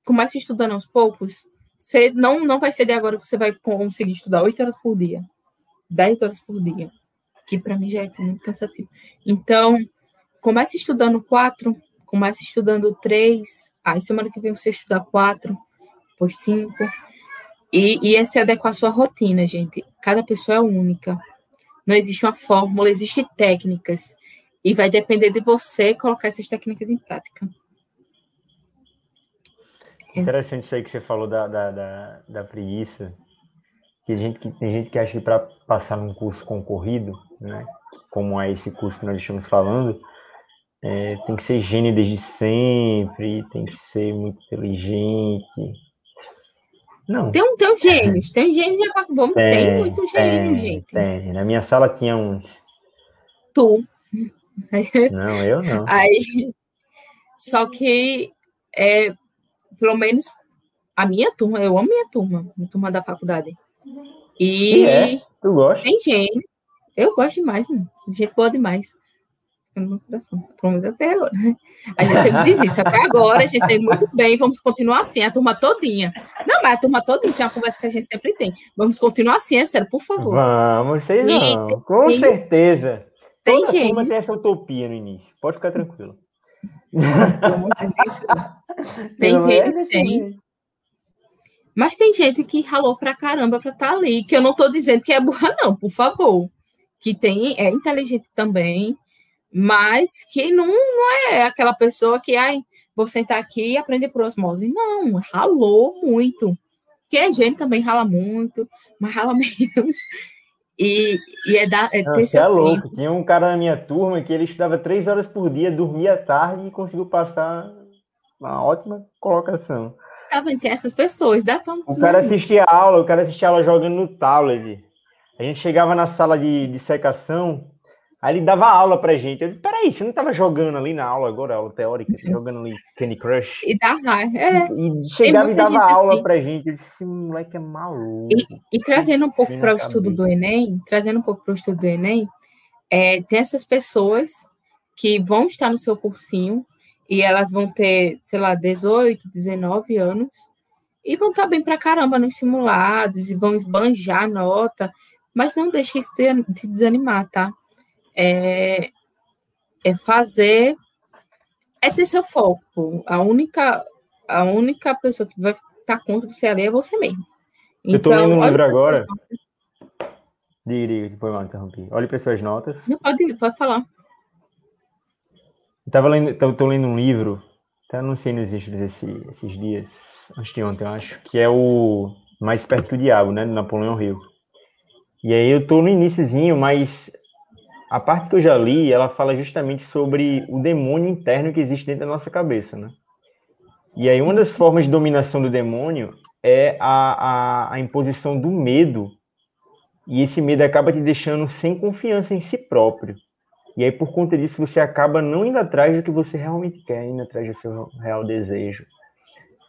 comece estudando aos poucos, você não, não vai ser de agora que você vai conseguir estudar oito horas por dia, dez horas por dia, que para mim já é muito cansativo. Então, comece estudando quatro, comece estudando três, aí semana que vem você estudar quatro, depois cinco, e, e é adequar à sua rotina, gente. Cada pessoa é única. Não existe uma fórmula, existem técnicas. E vai depender de você colocar essas técnicas em prática. Interessante isso aí que você falou da, da, da, da preguiça. Que a gente, que, tem gente que acha que para passar num curso concorrido, né, como é esse curso que nós estamos falando, é, tem que ser gênio desde sempre, tem que ser muito inteligente. Não. Tem, um, tem um gênios, tem gênio na Vamos, tem, tem muito gênio, gente. Tem. Na minha sala tinha uns. Tu. Não, eu não. Aí, só que é, pelo menos a minha turma, eu amo minha turma, minha turma da faculdade. E, e é? tu gosta? Tem gente. Eu gosto demais, mano. Gente boa demais. No coração. Pelo menos até agora. A gente sempre diz isso. Até agora a gente tem muito bem. Vamos continuar assim, a turma todinha. Não, mas a turma todinha, isso é uma conversa que a gente sempre tem. Vamos continuar assim, é sério, por favor. Vamos, sei não. Com tem, certeza. Tem Toda gente. turma tem essa utopia no início. Pode ficar tranquilo. tem gente que tem. Mas tem gente que ralou pra caramba pra estar tá ali. Que eu não tô dizendo que é burra, não, por favor. Que tem, é inteligente também, mas que não, não é aquela pessoa que, ai, vou sentar aqui e aprender por osmose. Não, ralou muito. Que a gente também rala muito, mas rala menos. E, e é, da, é Não, é louco. Tinha um cara na minha turma que ele estudava três horas por dia, dormia tarde e conseguiu passar uma ótima colocação. Tá vendo? Tem essas pessoas, dá O cara assistia aula, o cara assistia aula jogando no tablet. A gente chegava na sala de, de secação, Aí ele dava aula pra gente. Eu disse, peraí, você não tava jogando ali na aula agora, aula teórica, tá jogando ali Candy Crush? E dava, é. E chegava e dava aula assim. pra gente. Eu disse, esse moleque é maluco. E, e trazendo um pouco para o estudo do Enem, trazendo um pouco para o estudo do Enem, é, tem essas pessoas que vão estar no seu cursinho e elas vão ter, sei lá, 18, 19 anos e vão estar bem pra caramba nos simulados e vão esbanjar a nota, mas não deixe isso te desanimar, tá? É, é fazer, é ter seu foco. A única, a única pessoa que vai estar contra você ali é você mesmo. Então, eu estou lendo um livro agora. Diga, diga, depois mal interrompi. Olhe para suas notas. Não, pode, pode falar. Estava lendo, tô, lendo um livro, até anunciei nos extras esse, esses dias, antes de ontem, eu acho, que é o Mais Perto do Diabo, né, do Napoleão Hill. E aí eu tô no iníciozinho, mas a parte que eu já li, ela fala justamente sobre o demônio interno que existe dentro da nossa cabeça, né? E aí uma das formas de dominação do demônio é a, a, a imposição do medo, e esse medo acaba te deixando sem confiança em si próprio. E aí, por conta disso, você acaba não indo atrás do que você realmente quer, indo atrás do seu real desejo.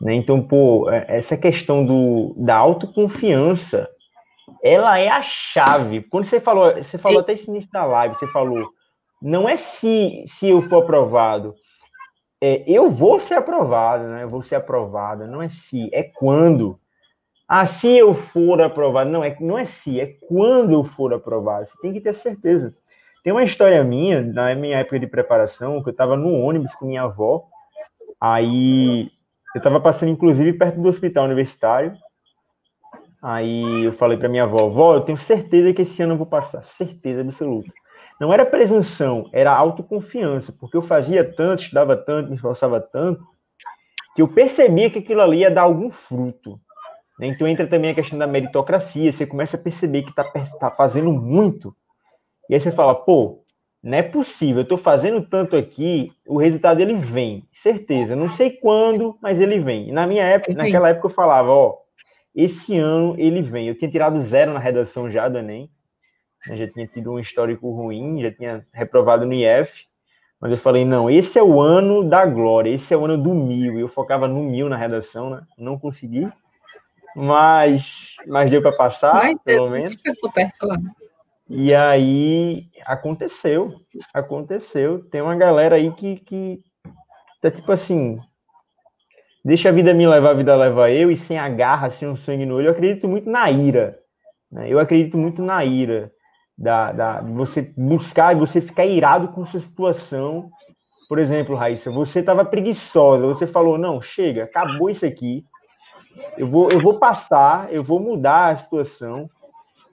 Né? Então, pô, é, essa questão do, da autoconfiança, ela é a chave. Quando você falou, você falou até esse início da live, você falou, não é se, se eu for aprovado, é, eu vou ser aprovado, né? Eu vou ser aprovada, não é se, é quando. Ah, se eu for aprovado, não é, não é se, é quando eu for aprovado. Você tem que ter certeza. Tem uma história minha, na minha época de preparação, que eu estava no ônibus com minha avó, aí eu estava passando, inclusive, perto do hospital universitário, aí eu falei para minha avó, vó, eu tenho certeza que esse ano eu vou passar, certeza absoluta. Não era presunção, era autoconfiança, porque eu fazia tanto, estudava tanto, me esforçava tanto, que eu percebia que aquilo ali ia dar algum fruto. Né? Então entra também a questão da meritocracia, você começa a perceber que está tá fazendo muito, e aí você fala, pô, não é possível, eu estou fazendo tanto aqui, o resultado ele vem, certeza. Não sei quando, mas ele vem. E na minha época, naquela época eu falava, ó, esse ano ele vem. Eu tinha tirado zero na redação já do Enem, já tinha tido um histórico ruim, já tinha reprovado no IF, mas eu falei, não, esse é o ano da glória, esse é o ano do mil. Eu focava no mil na redação, né? Não consegui, mas, mas deu para passar, mas, pelo menos. Perto lá. E aí aconteceu, aconteceu. Tem uma galera aí que, que tá tipo assim, deixa a vida me levar, a vida leva eu, e sem a garra, sem o sangue no olho. Eu acredito muito na ira. Né? Eu acredito muito na ira da, da você buscar e você ficar irado com sua situação. Por exemplo, Raíssa, você estava preguiçosa, você falou, não, chega, acabou isso aqui, eu vou, eu vou passar, eu vou mudar a situação,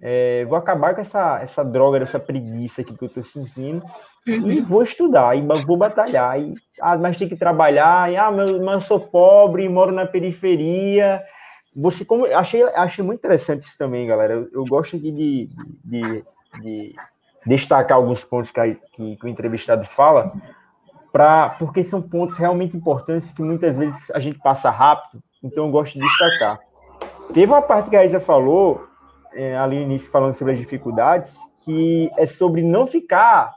é, vou acabar com essa, essa droga, dessa preguiça que eu estou sentindo, uhum. e vou estudar, e vou batalhar, e, ah, mas tem que trabalhar, e, ah, mas, mas eu sou pobre, moro na periferia, você, como, achei, achei muito interessante isso também, galera, eu, eu gosto aqui de, de de destacar alguns pontos que, que, que o entrevistado fala, pra, porque são pontos realmente importantes que muitas vezes a gente passa rápido, então eu gosto de destacar. Teve uma parte que a Isa falou, é, ali no início, falando sobre as dificuldades, que é sobre não ficar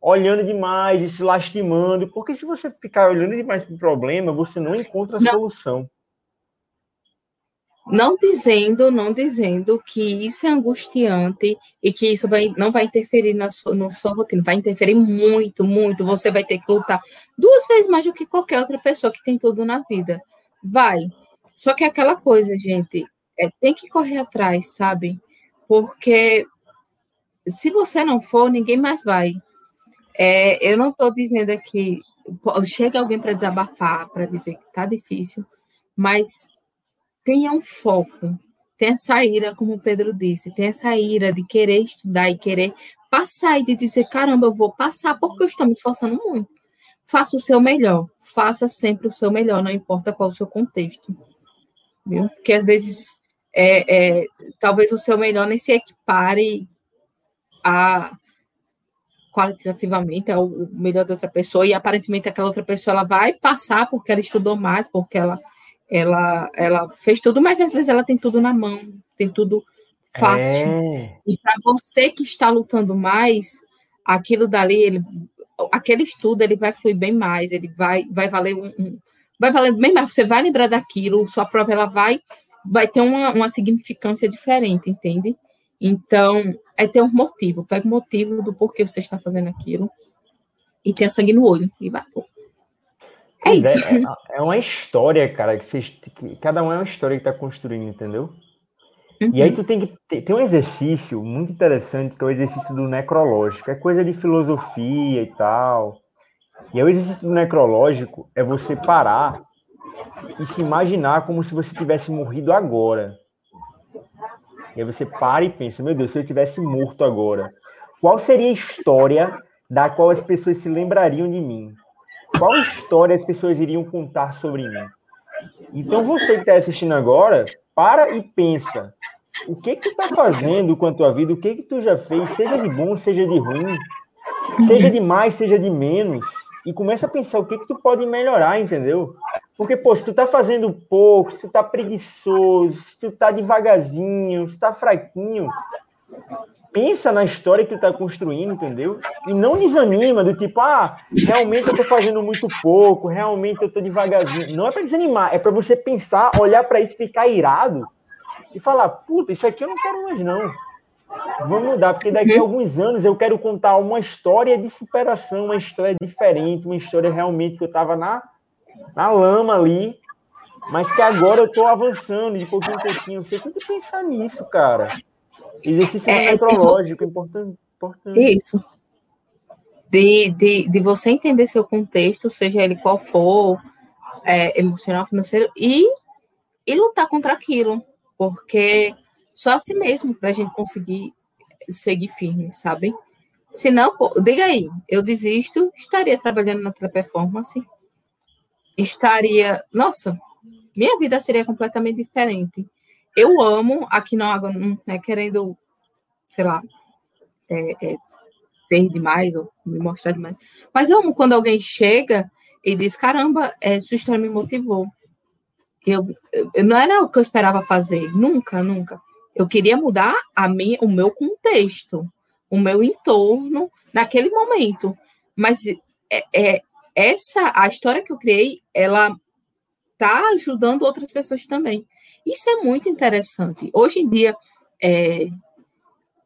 olhando demais e se lastimando, porque se você ficar olhando demais para o problema, você não encontra a não. solução. Não dizendo, não dizendo que isso é angustiante e que isso vai, não vai interferir na sua, na sua rotina, vai interferir muito, muito. Você vai ter que lutar duas vezes mais do que qualquer outra pessoa que tem tudo na vida. Vai. Só que é aquela coisa, gente, é, tem que correr atrás, sabe? Porque se você não for, ninguém mais vai. É, eu não estou dizendo aqui, chega alguém para desabafar, para dizer que está difícil, mas tenha um foco, tenha essa ira, como o Pedro disse, tenha essa ira de querer estudar e querer passar e de dizer, caramba, eu vou passar porque eu estou me esforçando muito. Faça o seu melhor, faça sempre o seu melhor, não importa qual o seu contexto. Viu? Porque às vezes é, é, talvez o seu melhor nem se equipare a qualitativamente ao melhor da outra pessoa e aparentemente aquela outra pessoa ela vai passar porque ela estudou mais, porque ela ela, ela fez tudo, mas às vezes ela tem tudo na mão, tem tudo fácil. É. E para você que está lutando mais, aquilo dali, ele, aquele estudo, ele vai fluir bem mais, ele vai, vai valer um, um, vai valer bem mais. Você vai lembrar daquilo, sua prova ela vai, vai ter uma, uma significância diferente, entende? Então, é ter um motivo. Pega o motivo do porquê você está fazendo aquilo e tenha sangue no olho e vai. Pô. É isso. É, é, uma história, cara, que, vocês, que cada um é uma história que tá construindo, entendeu? Uhum. E aí uhum. tu tem que tem um exercício muito interessante que é o exercício do necrológico. É coisa de filosofia e tal. E aí o exercício do necrológico é você parar e se imaginar como se você tivesse morrido agora. E aí você para e pensa, meu Deus, se eu tivesse morto agora, qual seria a história da qual as pessoas se lembrariam de mim? qual história as pessoas iriam contar sobre mim? Então você que está assistindo agora, para e pensa. O que que tu tá fazendo com a tua vida? O que que tu já fez? Seja de bom, seja de ruim. Seja de mais, seja de menos. E começa a pensar o que que tu pode melhorar, entendeu? Porque, pô, se tu tá fazendo pouco, se tu tá preguiçoso, se tu tá devagarzinho, se tu tá fraquinho, pensa na história que tu tá construindo, entendeu? E não desanima do tipo, ah, realmente eu tô fazendo muito pouco, realmente eu tô devagarzinho. Não é para desanimar, é para você pensar, olhar para isso, ficar irado e falar, puta, isso aqui eu não quero mais não. Vou mudar, porque daqui a alguns anos eu quero contar uma história de superação, uma história diferente, uma história realmente que eu tava na, na lama ali, mas que agora eu tô avançando de pouquinho em pouquinho. Você tem que pensar nisso, cara. Exercício é, metrológico, é importante, importante. Isso. De, de, de você entender seu contexto, seja ele qual for, é, emocional, financeiro, e, e lutar contra aquilo. Porque só assim mesmo para a gente conseguir seguir firme, sabe? Se não, diga aí, eu desisto, estaria trabalhando na teleperformance, estaria, nossa, minha vida seria completamente diferente eu amo, aqui não, não é querendo, sei lá, é, é, ser demais ou me mostrar demais, mas eu amo quando alguém chega e diz, caramba, é, sua história me motivou. Eu, eu, não era o que eu esperava fazer, nunca, nunca. Eu queria mudar a minha, o meu contexto, o meu entorno naquele momento. Mas é, é, essa, a história que eu criei, ela tá ajudando outras pessoas também. Isso é muito interessante. Hoje em dia, é,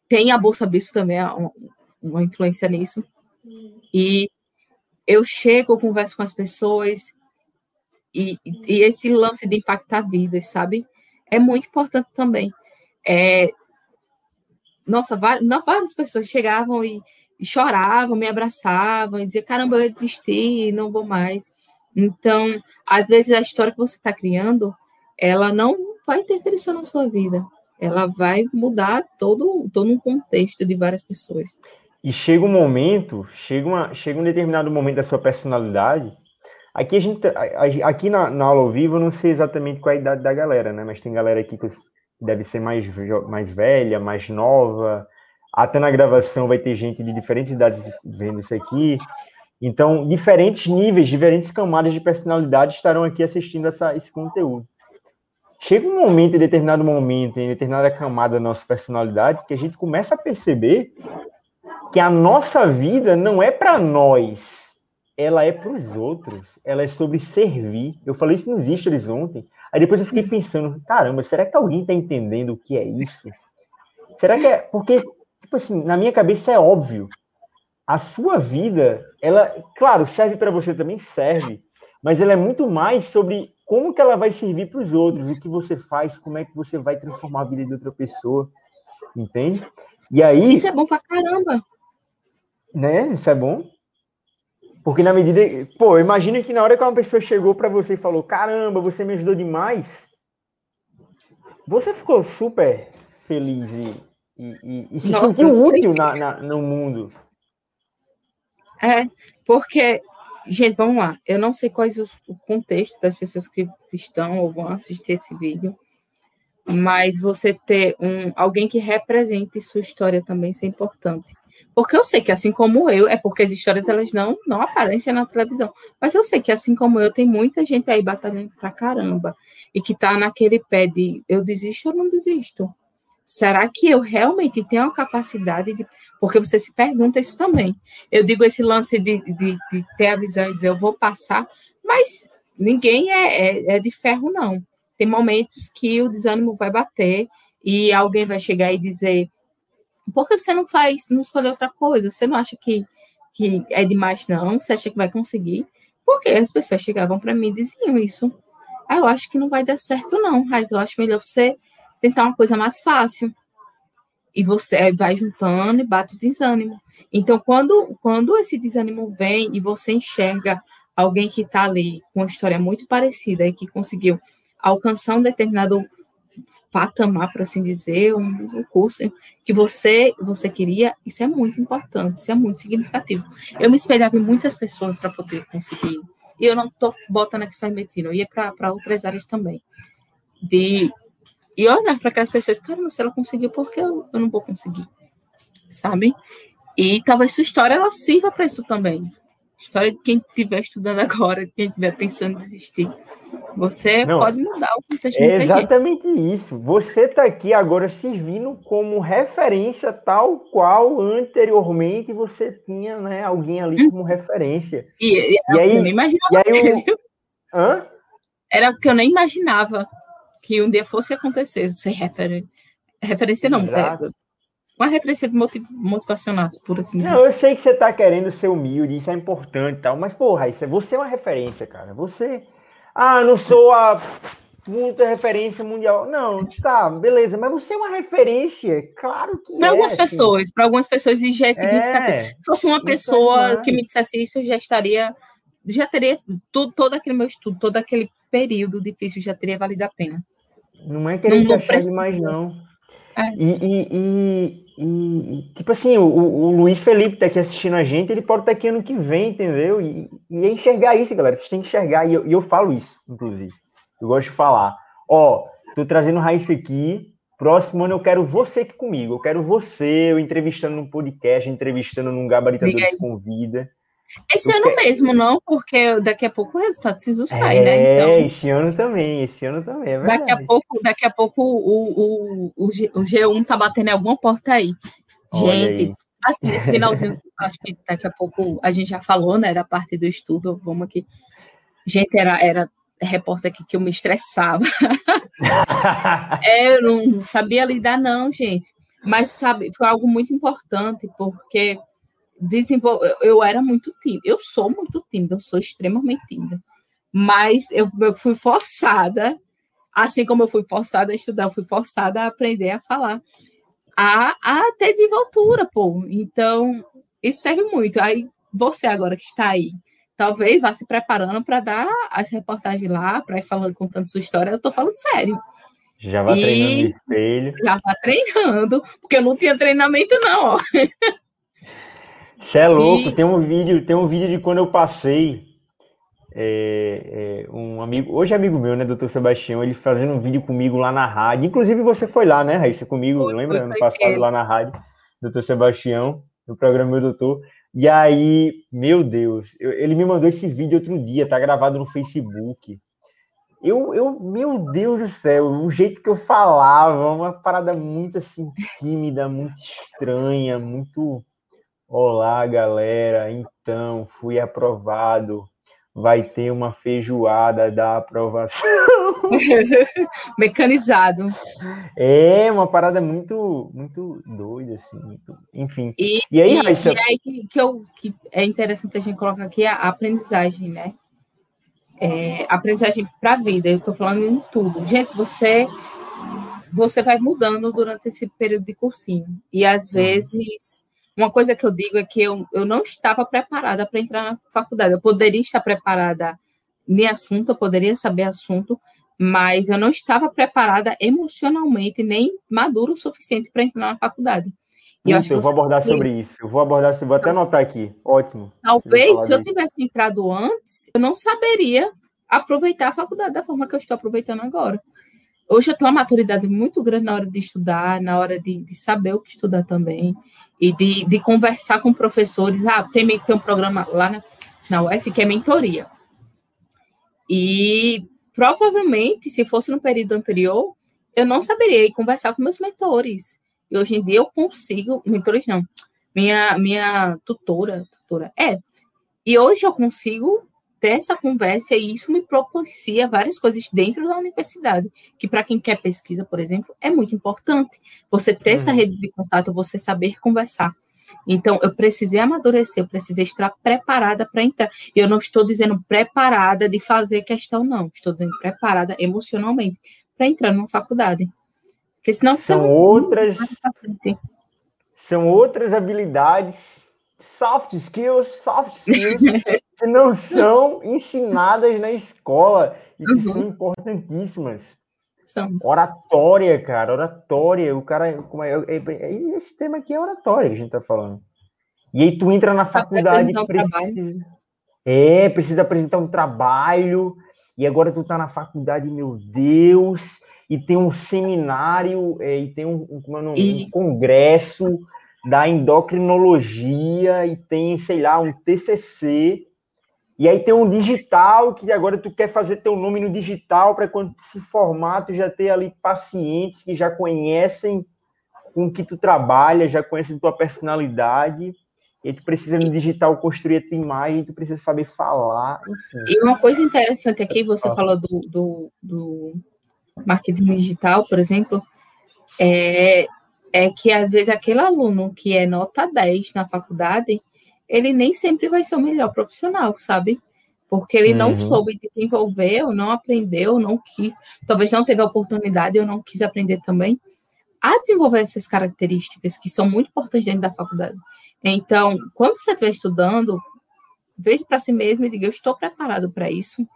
tem a Bolsa Bispo também, uma, uma influência nisso. E eu chego, converso com as pessoas, e, e, esse lance de impactar vidas, sabe? É muito importante também. É, nossa, várias, várias pessoas chegavam e, choravam, me abraçavam, e diziam, caramba, eu desisti, não vou mais. Então, às vezes a história que você está criando, ela não vai interferir só na sua vida. Ela vai mudar todo, todo um contexto de várias pessoas. E chega um momento, chega, uma, chega um determinado momento da sua personalidade. Aqui a gente, aqui na, na aula ao vivo, eu não sei exatamente qual é a idade da galera, né? Mas tem galera aqui que deve ser mais, mais velha, mais nova. Até na gravação vai ter gente de diferentes idades vendo isso aqui. Então, diferentes níveis, diferentes camadas de personalidade estarão aqui assistindo essa, esse conteúdo chega um momento, em determinado momento, em determinada camada da nossa personalidade, que a gente começa a perceber que a nossa vida não é para nós, ela é para os outros, ela é sobre servir. Eu falei isso nos stories ontem, aí depois eu fiquei pensando, caramba, será que alguém está entendendo o que é isso? Será que é... Porque, tipo assim, na minha cabeça é óbvio, a sua vida, ela, claro, serve para você também, serve, mas ela é muito mais sobre como que ela vai servir para os outros, o que você faz, como é que você vai transformar a vida de outra pessoa, entende? E aí... Isso é bom pra caramba. Né? Isso é bom. Porque na medida... Pô, imagina que na hora que uma pessoa chegou para você e falou, caramba, você me ajudou demais, você ficou super feliz e, e, e, e se Nossa, sentiu útil na, na, no mundo. É, porque Gente, vamos lá. Eu não sei quais os, o contexto das pessoas que estão ou vão assistir esse vídeo, mas você ter um alguém que represente sua história também isso é importante. Porque eu sei que assim como eu, é porque as histórias elas não não aparecem na televisão, mas eu sei que assim como eu tem muita gente aí batalhando pra caramba e que tá naquele pé de eu desisto ou não desisto. Será que eu realmente tenho a capacidade de. Porque você se pergunta isso também. Eu digo esse lance de, de, de ter a visão e dizer eu vou passar, mas ninguém é, é, é de ferro, não. Tem momentos que o desânimo vai bater e alguém vai chegar e dizer: por que você não faz, não escolhe outra coisa? Você não acha que, que é demais, não? Você acha que vai conseguir? Porque as pessoas chegavam para mim e diziam isso. Ah, eu acho que não vai dar certo, não, mas eu acho melhor você tentar uma coisa mais fácil. E você vai juntando e bate o desânimo. Então, quando, quando esse desânimo vem e você enxerga alguém que está ali com uma história muito parecida e que conseguiu alcançar um determinado patamar, por assim dizer, um, um, curso que você você queria, isso é muito importante, isso é muito significativo. Eu me espelhava em muitas pessoas para poder conseguir. E eu não estou botando aqui só em medicina, eu ia para outras áreas também. De e olhar para aquelas pessoas, cara, se ela conseguiu, por que eu, eu não vou conseguir? Sabe? E talvez sua história ela sirva para isso também. História de quem estiver estudando agora, de quem estiver pensando em desistir. Você não, pode mudar o contexto. É exatamente gente. isso. Você está aqui agora servindo como referência tal qual anteriormente você tinha né, alguém ali como referência. E, e, e aí, eu nem imaginava. E aí o... Hã? Era porque eu nem imaginava que um dia fosse acontecer, ser refer... referência não, é, uma referência motiv... motivacional, por assim dizer. Não, eu sei que você está querendo ser humilde, isso é importante e tal, mas, porra, isso é, você é uma referência, cara. Você ah, não sou a muita referência mundial. Não, tá, beleza, mas você é uma referência, claro que Para é, algumas assim. pessoas, para algumas pessoas isso já é significativo. É, Se fosse uma pessoa é que me dissesse isso, eu já estaria, já teria tudo, todo aquele meu estudo, todo aquele período difícil já teria valido a pena. Não é querer não se achar demais, não. É. E, e, e, e, tipo assim, o, o, Luiz Felipe tá aqui assistindo a gente, ele pode estar tá aqui ano que vem, entendeu? E, e é enxergar isso, galera. Vocês têm que enxergar, e eu, e eu falo isso, inclusive. Eu gosto de falar. Ó, tô trazendo Raíssa aqui. Próximo ano eu quero você aqui comigo. Eu quero você, eu entrevistando num podcast, entrevistando num gabaritador de convida. Esse eu ano quero... mesmo, não, porque daqui a pouco o resultado do SISU sai, é, né? Então, esse ano também, esse ano também, é Daqui a pouco, daqui a pouco o, o, o, G, 1 tá batendo em alguma porta aí. Gente, aí. assim, esse finalzinho, acho que daqui a pouco a gente já falou, né, da parte do estudo, vamos aqui. Gente, era, era repórter aqui que eu me estressava. é, eu não sabia lidar, não, gente. Mas, sabe, foi algo muito importante, porque desenvolver. Eu era muito tímida, eu sou muito tímida, eu sou extremamente tímida. Mas eu, eu fui forçada, assim como eu fui forçada a estudar, eu fui forçada a aprender a falar, a, a ter desenvoltura, pô. Então, isso serve muito. Aí, você agora que está aí, talvez vá se preparando para dar as reportagens lá, para ir falando, contando sua história. Eu estou falando sério. Já vai treinando espelho. Já vai treinando, porque eu não tinha treinamento, não, ó. Você é louco, e... tem um vídeo, tem um vídeo de quando eu passei. É, é, um amigo, hoje é amigo meu, né, doutor Sebastião, ele fazendo um vídeo comigo lá na rádio. Inclusive, você foi lá, né, Raíssa, comigo, foi, lembra? Ano passado lá na rádio, doutor Sebastião, no programa Meu Doutor. E aí, meu Deus, eu, ele me mandou esse vídeo outro dia, tá gravado no Facebook. Eu, eu, meu Deus do céu, o jeito que eu falava, uma parada muito assim, tímida, muito estranha, muito Olá, galera. Então, fui aprovado. Vai ter uma feijoada da aprovação. Mecanizado. É uma parada muito, muito doida, assim. Muito... Enfim. E, e aí, e, Raíssa... e aí que, que, eu, que é interessante a gente colocar aqui a aprendizagem, né? É, aprendizagem para a vida. Eu estou falando em tudo. Gente, você você vai mudando durante esse período de cursinho. E às uhum. vezes uma coisa que eu digo é que eu, eu não estava preparada para entrar na faculdade. Eu poderia estar preparada em assunto, eu poderia saber assunto, mas eu não estava preparada emocionalmente, nem maduro o suficiente para entrar na faculdade. E isso, eu, eu vou abordar sobre isso. Eu vou abordar, vou até anotar aqui. Ótimo. Talvez, se eu tivesse entrado antes, eu não saberia aproveitar a faculdade da forma que eu estou aproveitando agora. Hoje eu tenho uma maturidade muito grande na hora de estudar, na hora de, de saber o que estudar também e de, de conversar com professores. Ah, tem, tem um programa lá na, na UF que é mentoria. E provavelmente, se fosse no período anterior, eu não saberia conversar com meus mentores. E hoje em dia eu consigo, mentores não, minha, minha tutora, tutora, é. E hoje eu consigo ter essa conversa e isso me propicia várias coisas dentro da universidade, que para quem quer pesquisa, por exemplo, é muito importante. Você ter uhum. essa rede de contato, você saber conversar. Então, eu precisei amadurecer, eu precisei estar preparada para entrar. E eu não estou dizendo preparada de fazer questão, não. Estou dizendo preparada emocionalmente para entrar numa faculdade. Porque senão você são outras são outras habilidades, soft skills, soft skills que não são ensinadas na escola e que uhum. são importantíssimas. São. Oratória, cara, oratória. O cara. Como é, é, é, esse tema aqui é oratória que a gente tá falando. E aí tu entra na faculdade e precisa. É, precisa apresentar um trabalho. E agora tu tá na faculdade, meu Deus, e tem um seminário, é, e tem um, um, um, e... um congresso da endocrinologia, e tem, sei lá, um TCC E aí tem um digital que agora tu quer fazer teu nome no digital para quando se formar tu já ter ali pacientes que já conhecem com que tu trabalha, já conhecem tua personalidade. E tu precisa no digital construir a tua imagem, tu precisa saber falar, enfim. E uma coisa interessante aqui, você ah. falou do, do, do marketing digital, por exemplo, é, é que às vezes aquele aluno que é nota 10 na faculdade, ele nem sempre vai ser o melhor profissional, sabe? Porque ele uhum. não soube desenvolver, ou não aprendeu, ou não quis, talvez não teve a oportunidade, ou não quis aprender também, a desenvolver essas características que são muito importantes dentro da faculdade. Então, quando você estiver estudando, veja para si mesmo e diga: eu estou preparado para isso?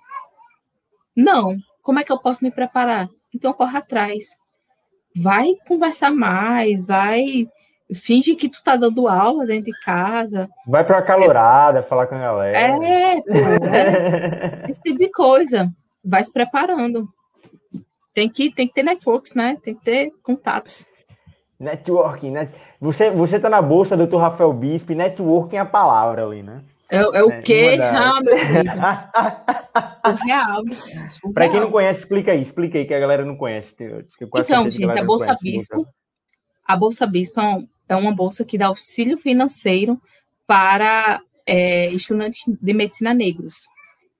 Não. Como é que eu posso me preparar? Então, corra atrás. Vai conversar mais, vai finge que tu tá dando aula dentro de casa. Vai para a calorada, é, falar com a galera. É, é, esse tipo de coisa. Vai se preparando. Tem que, tem que ter networks, né? Tem que ter contatos. Networking, né? Você, você tá na bolsa, doutor Rafael Bispo, networking é a palavra ali, né? É, é o é, quê? Ah, meu Surreal. Para quem não conhece, explica aí, explica aí, que a galera não conhece. então, gente, a, a Bolsa Bispo, a Bolsa Bispo é, uma bolsa que dá auxílio financeiro para é, estudantes de medicina negros.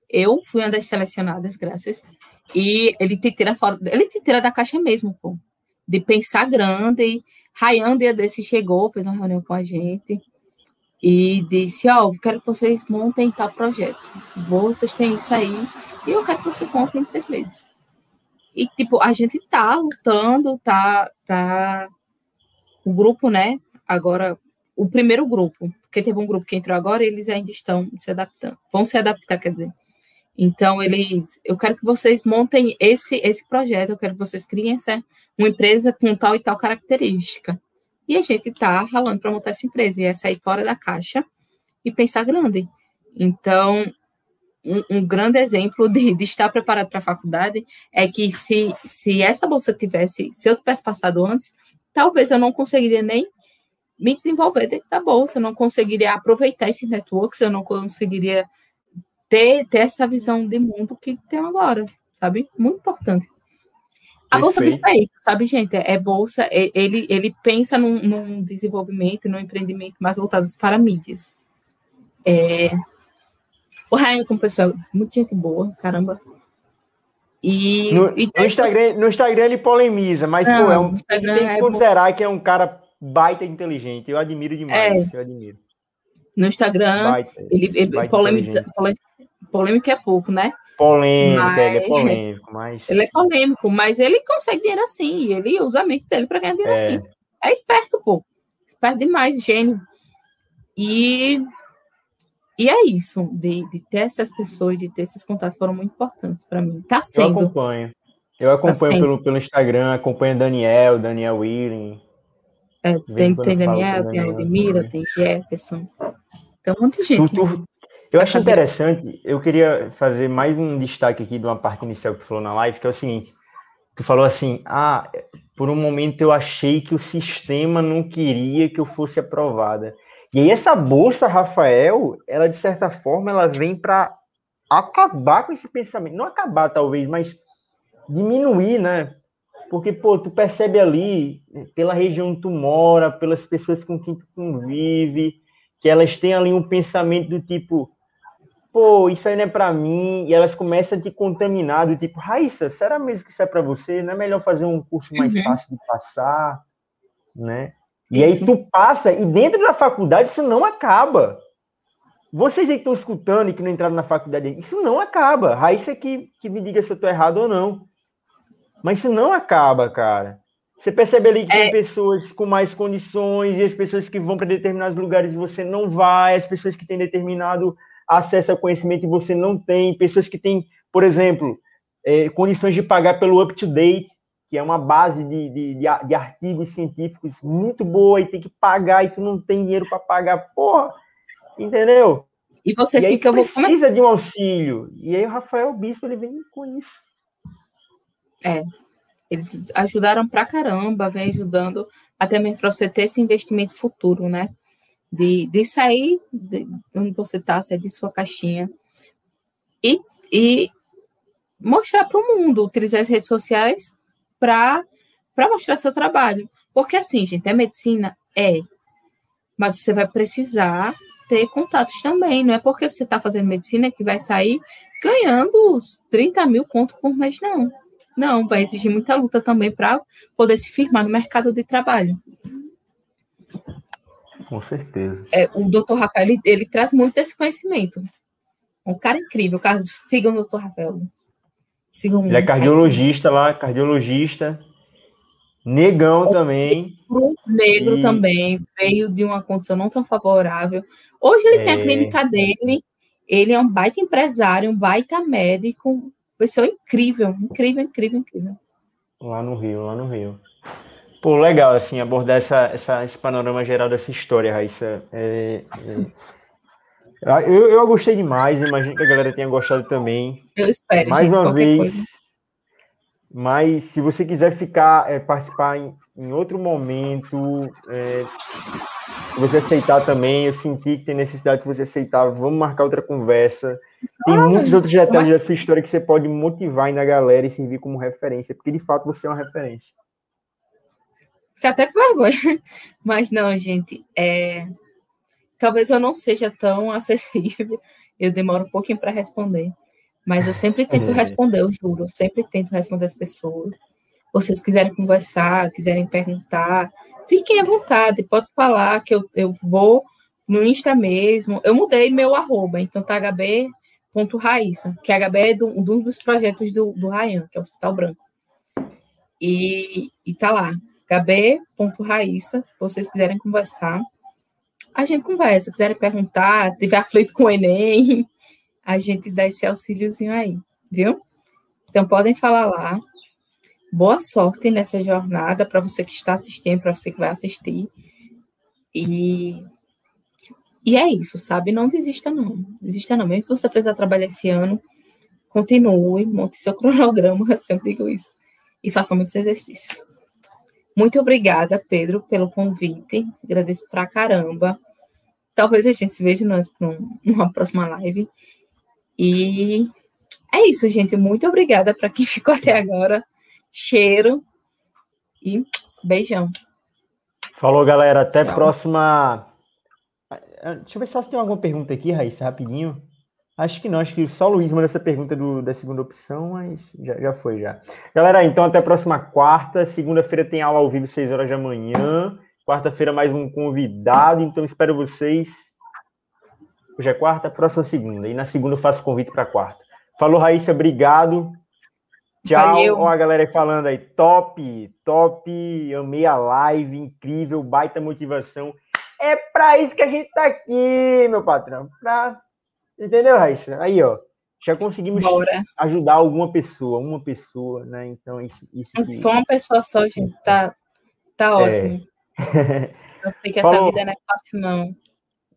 Eu fui uma das selecionadas, graças. E ele te tira fora, ele te tira da caixa mesmo, pô. De pensar grande. Rayan, dia desse, chegou, fez uma reunião com a gente e disse: Ó, oh, quero que vocês montem tal projeto. Vocês têm isso aí e eu quero que vocês montem em três meses. E, tipo, a gente tá lutando, tá, tá o grupo, né? Agora, o primeiro grupo, porque teve um grupo que entrou agora e eles ainda estão se adaptando. Vão se adaptar, quer dizer. Então, eles, eu quero que vocês montem esse, esse projeto, eu quero que vocês criem essa, uma empresa com tal e tal característica. E a gente está ralando para montar essa empresa, e é sair fora da caixa e pensar grande. Então, um, um grande exemplo de, de estar preparado para a faculdade é que se, se essa bolsa tivesse, se eu tivesse passado antes, talvez eu não conseguiria nem me desenvolver dentro da bolsa, eu não conseguiria aproveitar esses networks, eu não conseguiria ter, ter essa visão de mundo que tem agora, sabe? Muito importante. A Bolsa Bispo é isso, sabe, gente? É bolsa, é, ele, ele pensa num, num desenvolvimento, num empreendimento mais voltados para mídias. É... O Ryan, como pessoal, muita gente boa, caramba. E, no, e no, Instagram, no Instagram ele polemiza, mas não, pô, é um, tem que é considerar que é um cara baita inteligente. Eu admiro demais. É. Eu admiro. No Instagram, baita, ele, ele polemiza, polêmica é pouco, né? Polêmico, mas... ele é polêmico, mas. Ele é polêmico, mas ele consegue dinheiro assim, ele usa a mente dele para ganhar dinheiro é. assim. É esperto, pô. Esperto demais, gênio. E, e é isso, de, de ter essas pessoas, de ter esses contatos, foram muito importantes para mim. Tá sendo. Eu acompanho. Eu acompanho tá pelo, pelo Instagram, acompanho Daniel, Daniel Willing. É, tem, tem Daniel, tem Aldemira, tem Jefferson. Tem um monte de gente. Tu, tu, eu acho interessante, eu queria fazer mais um destaque aqui de uma parte inicial que tu falou na live, que é o seguinte, tu falou assim, ah, por um momento eu achei que o sistema não queria que eu fosse aprovada. E aí essa bolsa, Rafael, ela de certa forma, ela vem para acabar com esse pensamento, não acabar talvez, mas diminuir, né? Porque, pô, tu percebe ali, pela região que tu mora, pelas pessoas com quem tu convive, que elas têm ali um pensamento do tipo, pô, isso aí não é para mim, e elas começam a te contaminar, do tipo, Raíssa, será mesmo que isso é para você? Não é melhor fazer um curso mais uhum. fácil de passar, né? E isso. aí tu passa, e dentro da faculdade isso não acaba. Vocês aí que estão escutando e que não entraram na faculdade, isso não acaba. Raíssa que, que me diga se eu estou errado ou não. Mas isso não acaba, cara. Você percebe ali que é... tem pessoas com mais condições, e as pessoas que vão para determinados lugares você não vai, as pessoas que têm determinado acesso ao conhecimento e você não tem, pessoas que têm, por exemplo, é, condições de pagar pelo up-to-date, que é uma base de, de, de, artigos científicos muito boa e tem que pagar e tu não tem dinheiro para pagar, porra, entendeu? E você e fica... precisa de um auxílio. E aí o Rafael Bispo, ele vem com isso. É, eles ajudaram pra caramba, vem ajudando até mesmo para você ter esse investimento futuro, né? De, de sair de onde você está, sair de sua caixinha, e, e mostrar para o mundo, utilizar as redes sociais para mostrar seu trabalho. Porque assim, gente, é medicina? É. Mas você vai precisar ter contatos também. Não é porque você está fazendo medicina que vai sair ganhando os 30 mil conto por mês, não. Não, vai exigir muita luta também para poder se firmar no mercado de trabalho. Com certeza. É, o doutor Rafael, ele, ele, traz muito esse conhecimento. Um cara incrível. Cara, sigam o doutor Rafael. Sigam ele é cardiologista lá, cardiologista. Negão também. Negro e... também. Veio de uma condição não tão favorável. Hoje ele é... tem a é. clínica dele. Ele é um baita empresário, um baita médico. Pessoa incrível, incrível, incrível, incrível. Lá no Rio, lá no Rio. Pô, legal, assim, abordar essa, essa, esse panorama geral dessa história, Raíssa. É, é... Eu, eu gostei demais, imagino que a galera tenha gostado também. Eu espero. Mais gente, uma vez. Coisa. Mas se você quiser ficar, é, participar em, em, outro momento, é, você aceitar também, eu senti que tem necessidade de você aceitar, vamos marcar outra conversa. Tem ah, muitos outros detalhes dessa história que você pode motivar ainda a galera e servir como referência, porque de fato você é uma referência. Fica até com vergonha. Mas não, gente, é... talvez eu não seja tão acessível. Eu demoro um pouquinho para responder. Mas eu sempre tento é. responder, eu juro. Eu sempre tento responder as pessoas. Vocês quiserem conversar, quiserem perguntar, fiquem à vontade. Pode falar que eu, eu vou no Insta mesmo. Eu mudei meu arroba, então tá hb.raíssa, que HB é do, um dos projetos do, do Ryan, que é o Hospital Branco. E, e tá lá, hb.raíssa, se vocês quiserem conversar, a gente conversa, quiserem perguntar, tiver aflito com o Enem, a gente dá esse auxíliozinho aí, viu? Então podem falar lá. Boa sorte nessa jornada para você que está assistindo, para você que vai assistir. E e é isso, sabe? Não desista não. Desista não. Mesmo que você precisar trabalhar esse ano, continue, monte seu cronograma, eu sempre digo isso. E faça muitos exercícios. Muito obrigada, Pedro, pelo convite. Agradeço pra caramba. Talvez a gente se veja nós numa próxima live. E é isso, gente. Muito obrigada para quem ficou até agora. Cheiro e beijão. Falou, galera. Até Tchau. próxima. Ah, deixa eu ver se tem alguma pergunta aqui, Raíssa, rapidinho. Acho que não, acho que só o Luiz mandou essa pergunta do, da segunda opção, mas já, já foi já. Galera, então até a próxima quarta. Segunda-feira tem aula ao vivo, 6 horas da manhã. Quarta-feira, mais um convidado. Então espero vocês. Hoje é quarta, próxima segunda. E na segunda eu faço convite para quarta. Falou, Raíssa, obrigado. Tchau. Valeu. Ó, a galera aí falando aí. Top, top. Amei a live, incrível, baita motivação. É para isso que a gente tá aqui, meu patrão. Pra Entendeu, Raíssa? Aí, ó. Já conseguimos Bora. ajudar alguma pessoa, uma pessoa, né? Então, isso. isso Se for uma pessoa só, gente, tá, tá é. ótimo. Eu sei que essa vida não é fácil, não.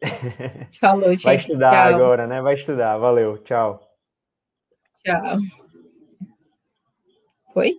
Falou, gente. Vai estudar tchau. agora, né? Vai estudar. Valeu. Tchau. Tchau. Foi?